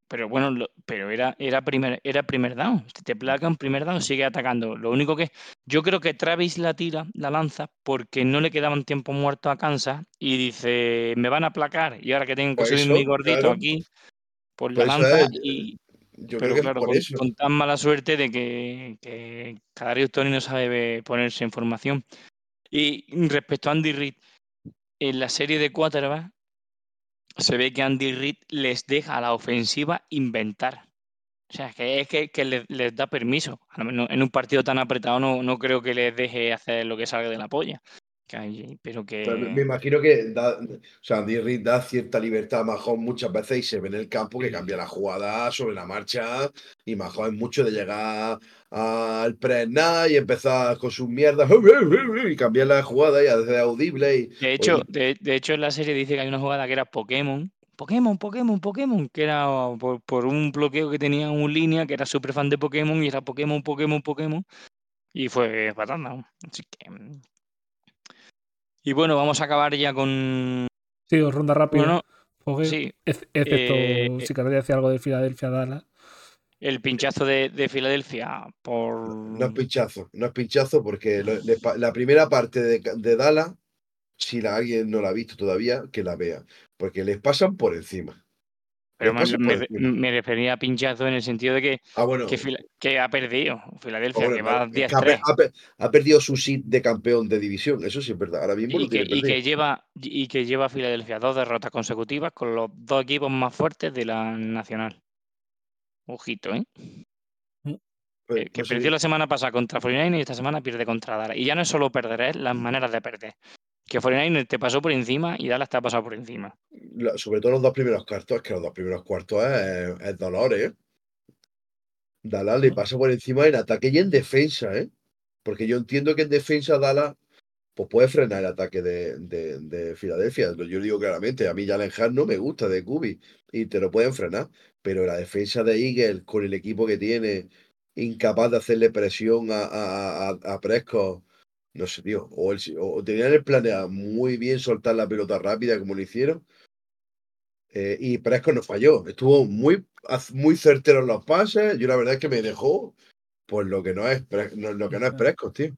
Speaker 1: Pero bueno, lo- pero era, era, primer, era primer down. Si te placan primer down, sigue atacando. Lo único que yo creo que Travis la tira, la lanza, porque no le quedaban tiempo muerto a Kansas y dice, me van a aplacar. Y ahora que tengo que
Speaker 2: Por
Speaker 1: subir
Speaker 2: eso,
Speaker 1: mi gordito
Speaker 2: claro.
Speaker 1: aquí, pues
Speaker 2: Por
Speaker 1: la lanza
Speaker 2: es,
Speaker 1: y,
Speaker 2: Yo
Speaker 1: Pero
Speaker 2: creo que
Speaker 1: claro, con, tan mala suerte de que, que Kadarius Tony no sabe ponerse en formación. Y respecto a Andy Reid, en la serie de quarterback se ve que Andy Reid les deja a la ofensiva inventar. O sea, que es que, les, da permiso. En un partido tan apretado no, no creo que les deje hacer lo que salga de la polla. Que hay- pero que...
Speaker 2: Pero me- imagino que da, o sea, Andy Reid da cierta libertad a Mahomes muchas veces y se ve en el campo que cambia la jugada sobre la marcha y Mahomes es mucho de llegar al press y empezar con sus mierdas y cambiar la jugada y hacer audible y
Speaker 1: De hecho, de, de hecho, en la serie dice que hay una jugada que era Pokémon. Pokémon, Pokémon, Pokémon, que era por, por un bloqueo que tenía un línea que era súper fan de Pokémon y era Pokémon, Pokémon, Pokémon. Y fue patata. Así que. Y bueno, vamos a acabar ya con.
Speaker 4: Sí, o ronda rápida.
Speaker 1: Bueno,
Speaker 4: Joder.
Speaker 1: sí,
Speaker 4: Ex- Excepto
Speaker 1: eh,
Speaker 4: si queréis decir algo de Filadelfia Dallas.
Speaker 1: el pinchazo de, de Filadelfia por.
Speaker 2: no es pinchazo, no es pinchazo porque lo- le pa- la primera parte de, de Dallas, si la, alguien no la ha visto todavía, que la vea, porque les pasan por encima.
Speaker 1: Pero me, refería a pinchazo en el sentido de que,
Speaker 2: Ah, bueno,
Speaker 1: que, Fila- que ha perdido Filadelfia, que va
Speaker 2: vale, es que ha,
Speaker 1: 10-3.
Speaker 2: pe- ha pe- ha perdido su sit de campeón de división, eso sí es verdad. Ahora mismo
Speaker 1: Y
Speaker 2: lo
Speaker 1: que, y que lleva y que lleva a Filadelfia dos derrotas consecutivas con los dos equipos más fuertes de la nacional. Ojito, ¿eh?
Speaker 2: Pues,
Speaker 1: Que, que
Speaker 2: pues,
Speaker 1: perdió
Speaker 2: sí,
Speaker 1: la semana pasada contra 49 y esta semana pierde contra Dallas. Y ya no es solo perder, es las maneras de perder. Que 49 te pasó por encima y Dallas te ha pasado por encima.
Speaker 2: sobre todo los dos primeros cuartos, que los dos primeros cuartos es, es dolor, ¿eh? Dallas le pasa por encima en ataque y en defensa, ¿eh? Porque yo entiendo que en defensa Dallas pues puede frenar el ataque de, de, de Filadelfia. Yo digo claramente, a mí Jalen Hurts no me gusta de Kubi y te lo pueden frenar, pero la defensa de Eagles con el equipo que tiene, incapaz de hacerle presión a, a, a, a Prescott, no sé, tío, o, el, o tenían el planeado muy bien soltar la pelota rápida como lo hicieron, Eh, y Prescott no falló. Estuvo muy, muy certero en los pases. Yo la verdad es que me dejó pues lo que no es, lo que no es Prescott, tío.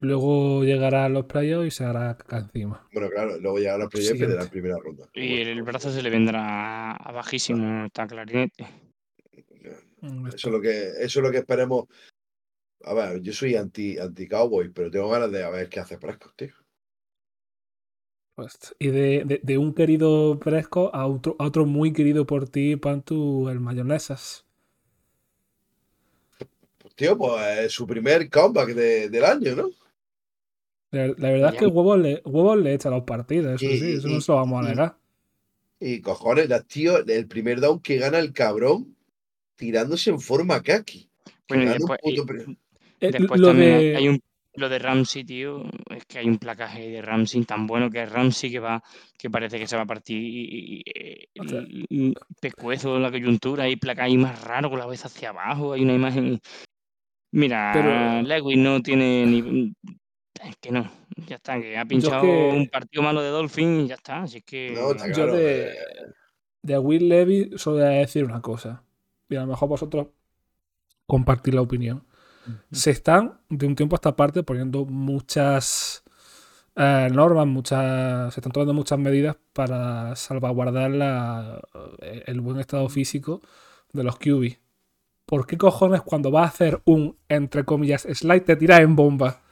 Speaker 4: Luego llegarán los playoffs y se hará caca encima.
Speaker 2: Bueno, claro, luego ya los playoffs de la primera ronda.
Speaker 1: Y el brazo se le vendrá a bajísimo, está clarinete.
Speaker 2: Eso es lo que, eso es lo que esperemos. A ver, yo soy anti, anti cowboy, pero tengo ganas de a ver qué hace Prescott, tío.
Speaker 4: Pues, y de, de- de un querido Presco a otro, a otro muy querido por ti, Pantu, el Mayonesas.
Speaker 2: Pues, tío, pues es su primer comeback de- del año, ¿no?
Speaker 4: La, la verdad es que huevos le, huevos le echa los partidos, eso
Speaker 2: Y-
Speaker 4: sí, eso
Speaker 2: y-
Speaker 4: no se lo vamos a
Speaker 2: y-
Speaker 4: negar.
Speaker 2: Y cojones, la- tío, el primer down que gana el cabrón tirándose en forma kaki.
Speaker 1: Bueno, y
Speaker 2: gana un
Speaker 1: después, y
Speaker 4: Eh,
Speaker 1: después
Speaker 4: lo
Speaker 1: también
Speaker 4: de-
Speaker 1: hay un lo de Ramsey, tío, es que hay un placaje de Ramsey tan bueno que es Ramsey que va, que parece que se va a partir y- y- y-
Speaker 4: O sea-
Speaker 1: el, el pescuezo, la coyuntura, hay placa ahí más raro con la cabeza hacia abajo, hay una imagen. Mira,
Speaker 4: Pero-
Speaker 1: Lewis no tiene ni. Es que no, ya está, que ha pinchado
Speaker 4: que-
Speaker 1: un partido malo de Dolphin y ya está. Así que.
Speaker 2: No, está
Speaker 4: Yo de,
Speaker 2: eh,
Speaker 4: de Will Levy solo voy a decir una cosa. Y a lo mejor vosotros compartir la opinión. Se están, de un tiempo a esta parte, poniendo muchas eh, normas, muchas. Se están tomando muchas medidas para salvaguardar la- eh, el buen estado físico de los QB. ¿Por qué cojones cuando vas a hacer un, entre comillas, slide te tiras en bomba?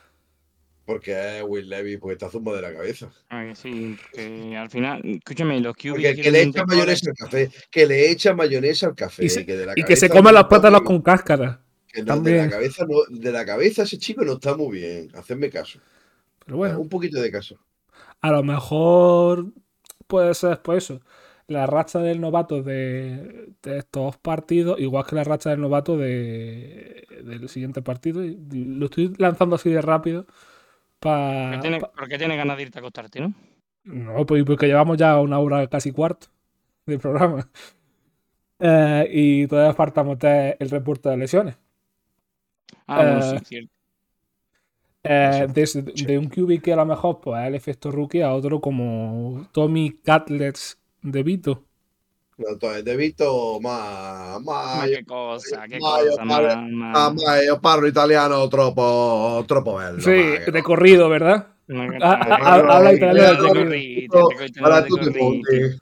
Speaker 2: Porque es Will Levy, porque está zumbo de la cabeza.
Speaker 1: Ay, sí, que al final, escúchame, los QB
Speaker 2: Porque que
Speaker 1: quieren
Speaker 2: le echa mayonesa al café, que le echa mayonesa al café.
Speaker 4: Y se-
Speaker 2: que de la
Speaker 4: Y que se
Speaker 2: está
Speaker 4: plátanos
Speaker 2: muy-
Speaker 4: con cáscara.
Speaker 2: Que no, de la cabeza no, de la cabeza ese chico no está muy bien. Hacedme caso.
Speaker 4: Pero bueno.
Speaker 2: Un poquito de caso.
Speaker 4: A lo mejor puede ser pues eso. La racha del novato de, de estos partidos, igual que la racha del novato de, del siguiente partido. y Lo estoy lanzando así de rápido.
Speaker 1: ¿Por qué
Speaker 4: Para.
Speaker 1: tiene- ¿Por ganas de irte a acostarte, no?
Speaker 4: No, pues porque llevamos ya una hora casi cuarto de programa. [LAUGHS] Eh, y todavía falta meter el reporte de lesiones.
Speaker 1: Ah, bueno,
Speaker 4: Eh,
Speaker 1: sí, cierto.
Speaker 4: Eh, de, de un QB que a lo mejor pues, es el efecto rookie a otro como Tommy Catlets de Vito.
Speaker 2: No, entonces, De Vito, más.
Speaker 1: Ma
Speaker 2: Más.
Speaker 1: che cosa, che
Speaker 2: ma
Speaker 1: cosa,
Speaker 2: parlo-
Speaker 1: ma, ma,
Speaker 2: ma io parlo italiano troppo, troppo bello.
Speaker 4: Sí,
Speaker 2: ma
Speaker 4: de
Speaker 2: no.
Speaker 4: corrido, ¿verdad?
Speaker 1: ma
Speaker 4: Ah, ah, habla italiano de
Speaker 1: italiano
Speaker 2: para tutti i mondi.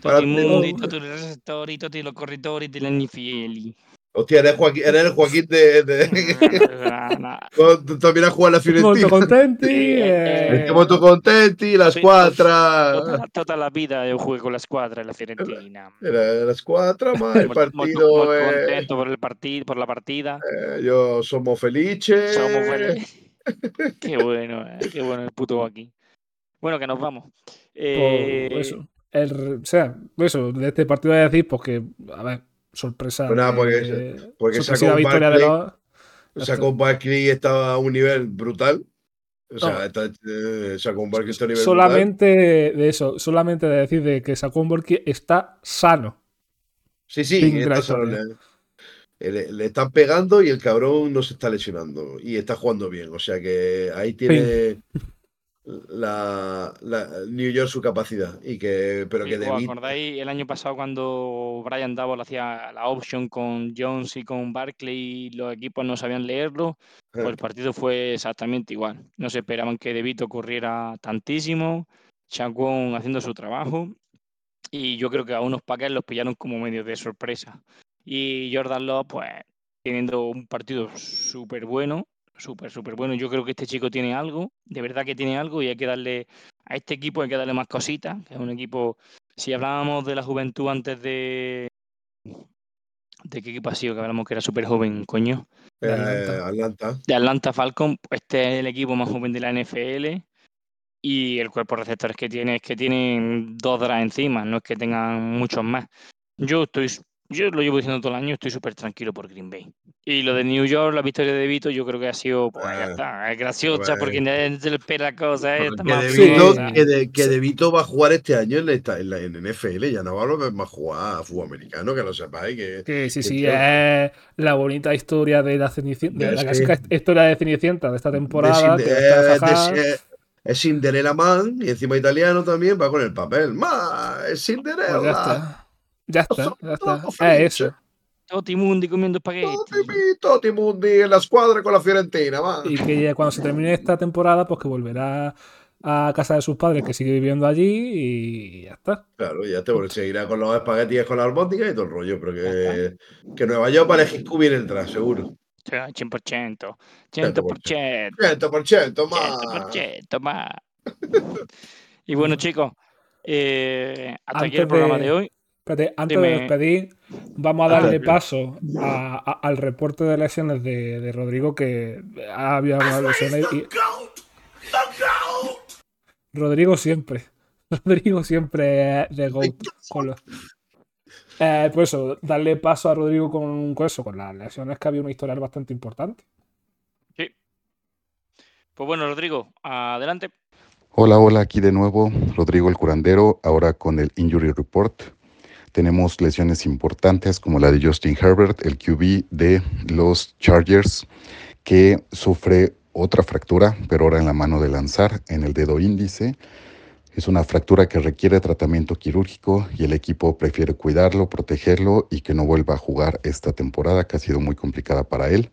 Speaker 2: Para
Speaker 1: Tutti i mondi, tutti i recettori, tutti i corridori degli anni fieli.
Speaker 2: Hostia, eres Joaquín, eres el Joaquín de. de... [LAUGHS]
Speaker 1: No,
Speaker 2: Cuando también a jugar la
Speaker 4: Molto
Speaker 2: Fiorentina.
Speaker 4: contenti.
Speaker 1: Sì,
Speaker 4: eh,
Speaker 2: Siamo molto contenti, la squadra.
Speaker 1: Tutta, tutta la vita io jugué con la squadra della Fiorentina.
Speaker 2: Era la squadra, ma il
Speaker 1: Molto, molto,
Speaker 2: partito
Speaker 1: molto
Speaker 2: è.
Speaker 1: contento per, il partito, per la partida.
Speaker 2: eh, io sono felice.
Speaker 1: Somos felices. [LAUGHS] Qué bueno, eh, qué bueno el puto aquí. Bueno, que nos vamos.
Speaker 4: pues,
Speaker 1: Eh,
Speaker 4: eso. El- o sea, eso, de este partido voy a decir, porque, a ver, sorpresa.
Speaker 2: Pues nada,
Speaker 4: de-
Speaker 2: porque- porque sacó un
Speaker 4: victoria de los.
Speaker 2: Sacó Barkley estaba a un nivel brutal. O sea,
Speaker 4: No.
Speaker 2: está, eh, Barkley está a nivel
Speaker 4: Solamente de eso, solamente de decir de que Saquon Barkley está sano.
Speaker 2: Sí, sí, está le, le- le están pegando y el cabrón no se está lesionando. Y está jugando bien. O sea que ahí tiene la, la New York su capacidad. Y que, pero
Speaker 1: sí,
Speaker 2: que
Speaker 1: ¿Os
Speaker 2: David.
Speaker 1: acordáis el año pasado cuando Brian Double hacía la option con Jones y con Barkley y los equipos no sabían leerlo? Pues el partido fue exactamente igual. No se esperaban que De Vito corriera tantísimo, Chacón haciendo su trabajo y yo creo que a unos Packers los pillaron como medio de sorpresa. Y Jordan Love, pues, teniendo un partido súper bueno, súper, súper bueno. Yo creo que este chico tiene algo, de verdad que tiene algo y hay que darle, a este equipo hay que darle más cositas, que es un equipo, si hablábamos de la juventud antes de... ¿De qué equipo ha sido? Que hablamos que era súper joven, coño
Speaker 2: eh,
Speaker 4: de Atlanta.
Speaker 2: Atlanta.
Speaker 1: de Atlanta Falcon, este es el equipo más joven de la NFL y el cuerpo de receptores que tiene es que tienen dos drafts encima, no es que tengan muchos más. Yo estoy, yo lo llevo diciendo todo el año, estoy súper tranquilo por Green Bay. Y lo de New York, la victoria de Vito, yo creo que ha sido, pues ya está, es graciosa
Speaker 2: pues,
Speaker 1: porque nadie se le espera cosas, eh,
Speaker 2: Que
Speaker 1: más
Speaker 2: De. Vito, que, de, que De Vito va a jugar este año en la, en la- en NFL, ya no va a jugar a fútbol americano, que lo sepáis. Que,
Speaker 4: Que sí,
Speaker 2: que
Speaker 4: sí, es la bonita historia de la Cenicienta, de la
Speaker 2: que-
Speaker 4: clásica historia de Cenicienta de esta
Speaker 2: de
Speaker 4: temporada.
Speaker 2: Sin-
Speaker 4: que
Speaker 2: eh, de. Sin- es Cinderella Man y encima italiano también va con el papel. ¡Ma! Es
Speaker 4: Pues ya
Speaker 2: Cinderella.
Speaker 4: Ya está, ya está.
Speaker 2: felice.
Speaker 4: eso.
Speaker 1: Totti Mundi comiendo espagueti.
Speaker 2: Totti, Mundi en la squadra con la Fiorentina, ma.
Speaker 4: Y que ya cuando se termine esta temporada, pues que volverá a casa de sus padres, que sigue viviendo allí y ya está.
Speaker 2: Claro, ya te bueno, seguirá con los espaguetis con la albóndiga y todo el rollo, pero que, que Nueva York para el viene entrar, seguro.
Speaker 1: O sea, 100%. 100%.
Speaker 2: 100%, ma.
Speaker 1: 100% más. [LAUGHS] Y bueno, chicos, eh, hasta aquí el programa
Speaker 4: de-
Speaker 1: de hoy.
Speaker 4: Espérate, antes
Speaker 1: Dime.
Speaker 4: de despedir, vamos a darle paso a- a- al reporte de lesiones de, de Rodrigo, que ha habido algunas lesiones. y- Rodrigo siempre. [LAUGHS] Rodrigo siempre de GOAT. Con los- Eh, por eso, darle paso a Rodrigo con, con eso, con las lesiones, que había una historial bastante importante.
Speaker 1: Sí. Pues bueno, Rodrigo, adelante.
Speaker 5: Hola, hola, aquí de nuevo Rodrigo el Curandero, ahora con el Injury Report. Tenemos lesiones importantes como la de Justin Herbert, el QB de los Chargers, que sufre otra fractura, pero ahora en la mano de lanzar, en el dedo índice. Es una fractura que requiere tratamiento quirúrgico y el equipo prefiere cuidarlo, protegerlo y que no vuelva a jugar esta temporada, que ha sido muy complicada para él.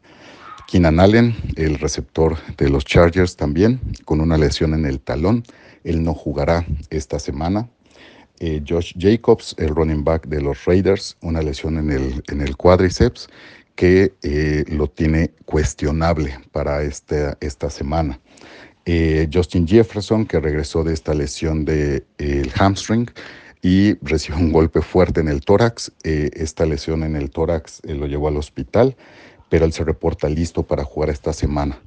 Speaker 5: Keenan Allen, el receptor de los Chargers también, con una lesión en el talón. Él no jugará esta semana. Eh, Josh Jacobs, el running back de los Raiders, una lesión en el, en el cuádriceps que eh, lo tiene cuestionable para este, esta semana. Eh, Justin Jefferson, que regresó de esta lesión del hamstring y recibió un golpe fuerte en el tórax. Esta lesión en el tórax lo llevó al hospital, pero él se reporta listo para jugar esta semana.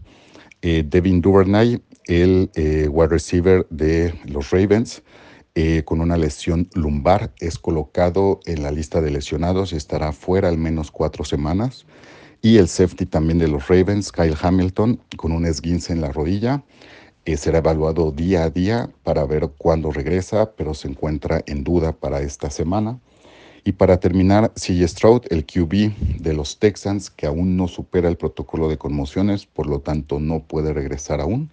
Speaker 5: Devin Duvernay, el wide receiver de los Ravens, eh, con una lesión lumbar, es colocado en la lista de lesionados y estará fuera al menos cuatro semanas. Y el safety también de los Ravens, Kyle Hamilton, con un esguince en la rodilla, eh, será evaluado día a día para ver cuándo regresa, pero se encuentra en duda para esta semana. Y para terminar, CJ Stroud, el QB de los Texans, que aún no supera el protocolo de conmociones, por lo tanto no puede regresar aún.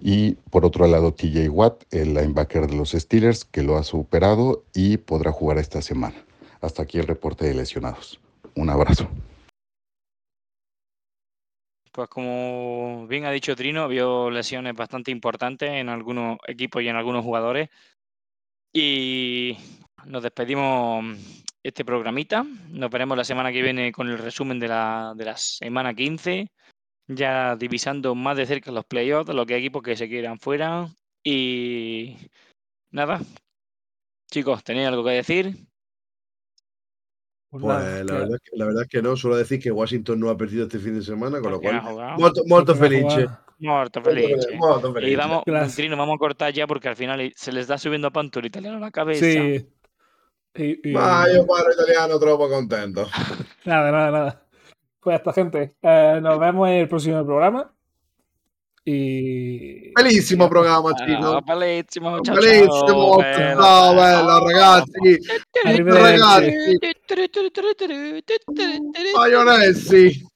Speaker 5: Y por otro lado, TJ Watt, el linebacker de los Steelers, que lo ha superado y podrá jugar esta semana. Hasta aquí el reporte de lesionados. Un abrazo.
Speaker 1: Pues como bien ha dicho Trino, vio lesiones bastante importantes en algunos equipos y en algunos jugadores. Y nos despedimos este programita. Nos veremos la semana que viene con el resumen de la, de la semana 15. Ya divisando más de cerca los playoffs, de los que equipos que se quieran fuera. Y nada. Chicos, ¿tenéis algo que decir?
Speaker 4: Pues
Speaker 2: Pues
Speaker 4: nada,
Speaker 2: la verdad, es que- la verdad es que no, solo decir que Washington no ha perdido este fin de semana, con lo cual,
Speaker 1: Muerto
Speaker 2: Molto
Speaker 1: feliz.
Speaker 2: felice, molto
Speaker 1: Y vamos. Trino, vamos a cortar ya porque al final se les da subiendo a panto el italiano la cabeza.
Speaker 4: Sí. Y- y-
Speaker 2: io parlo italiano troppo contento.
Speaker 4: Nada, nada, nada. Pues esta gente, eh, nos vemos en el próximo programa. Y.
Speaker 2: Bellissimo programma,
Speaker 1: Ah,
Speaker 2: Cino.
Speaker 1: bellissimo, ciao,
Speaker 2: Bellissimo,
Speaker 1: ciao, bella,
Speaker 2: ciao, ragazzi.
Speaker 4: Arrivederci.
Speaker 2: Ragazzi, maionesi.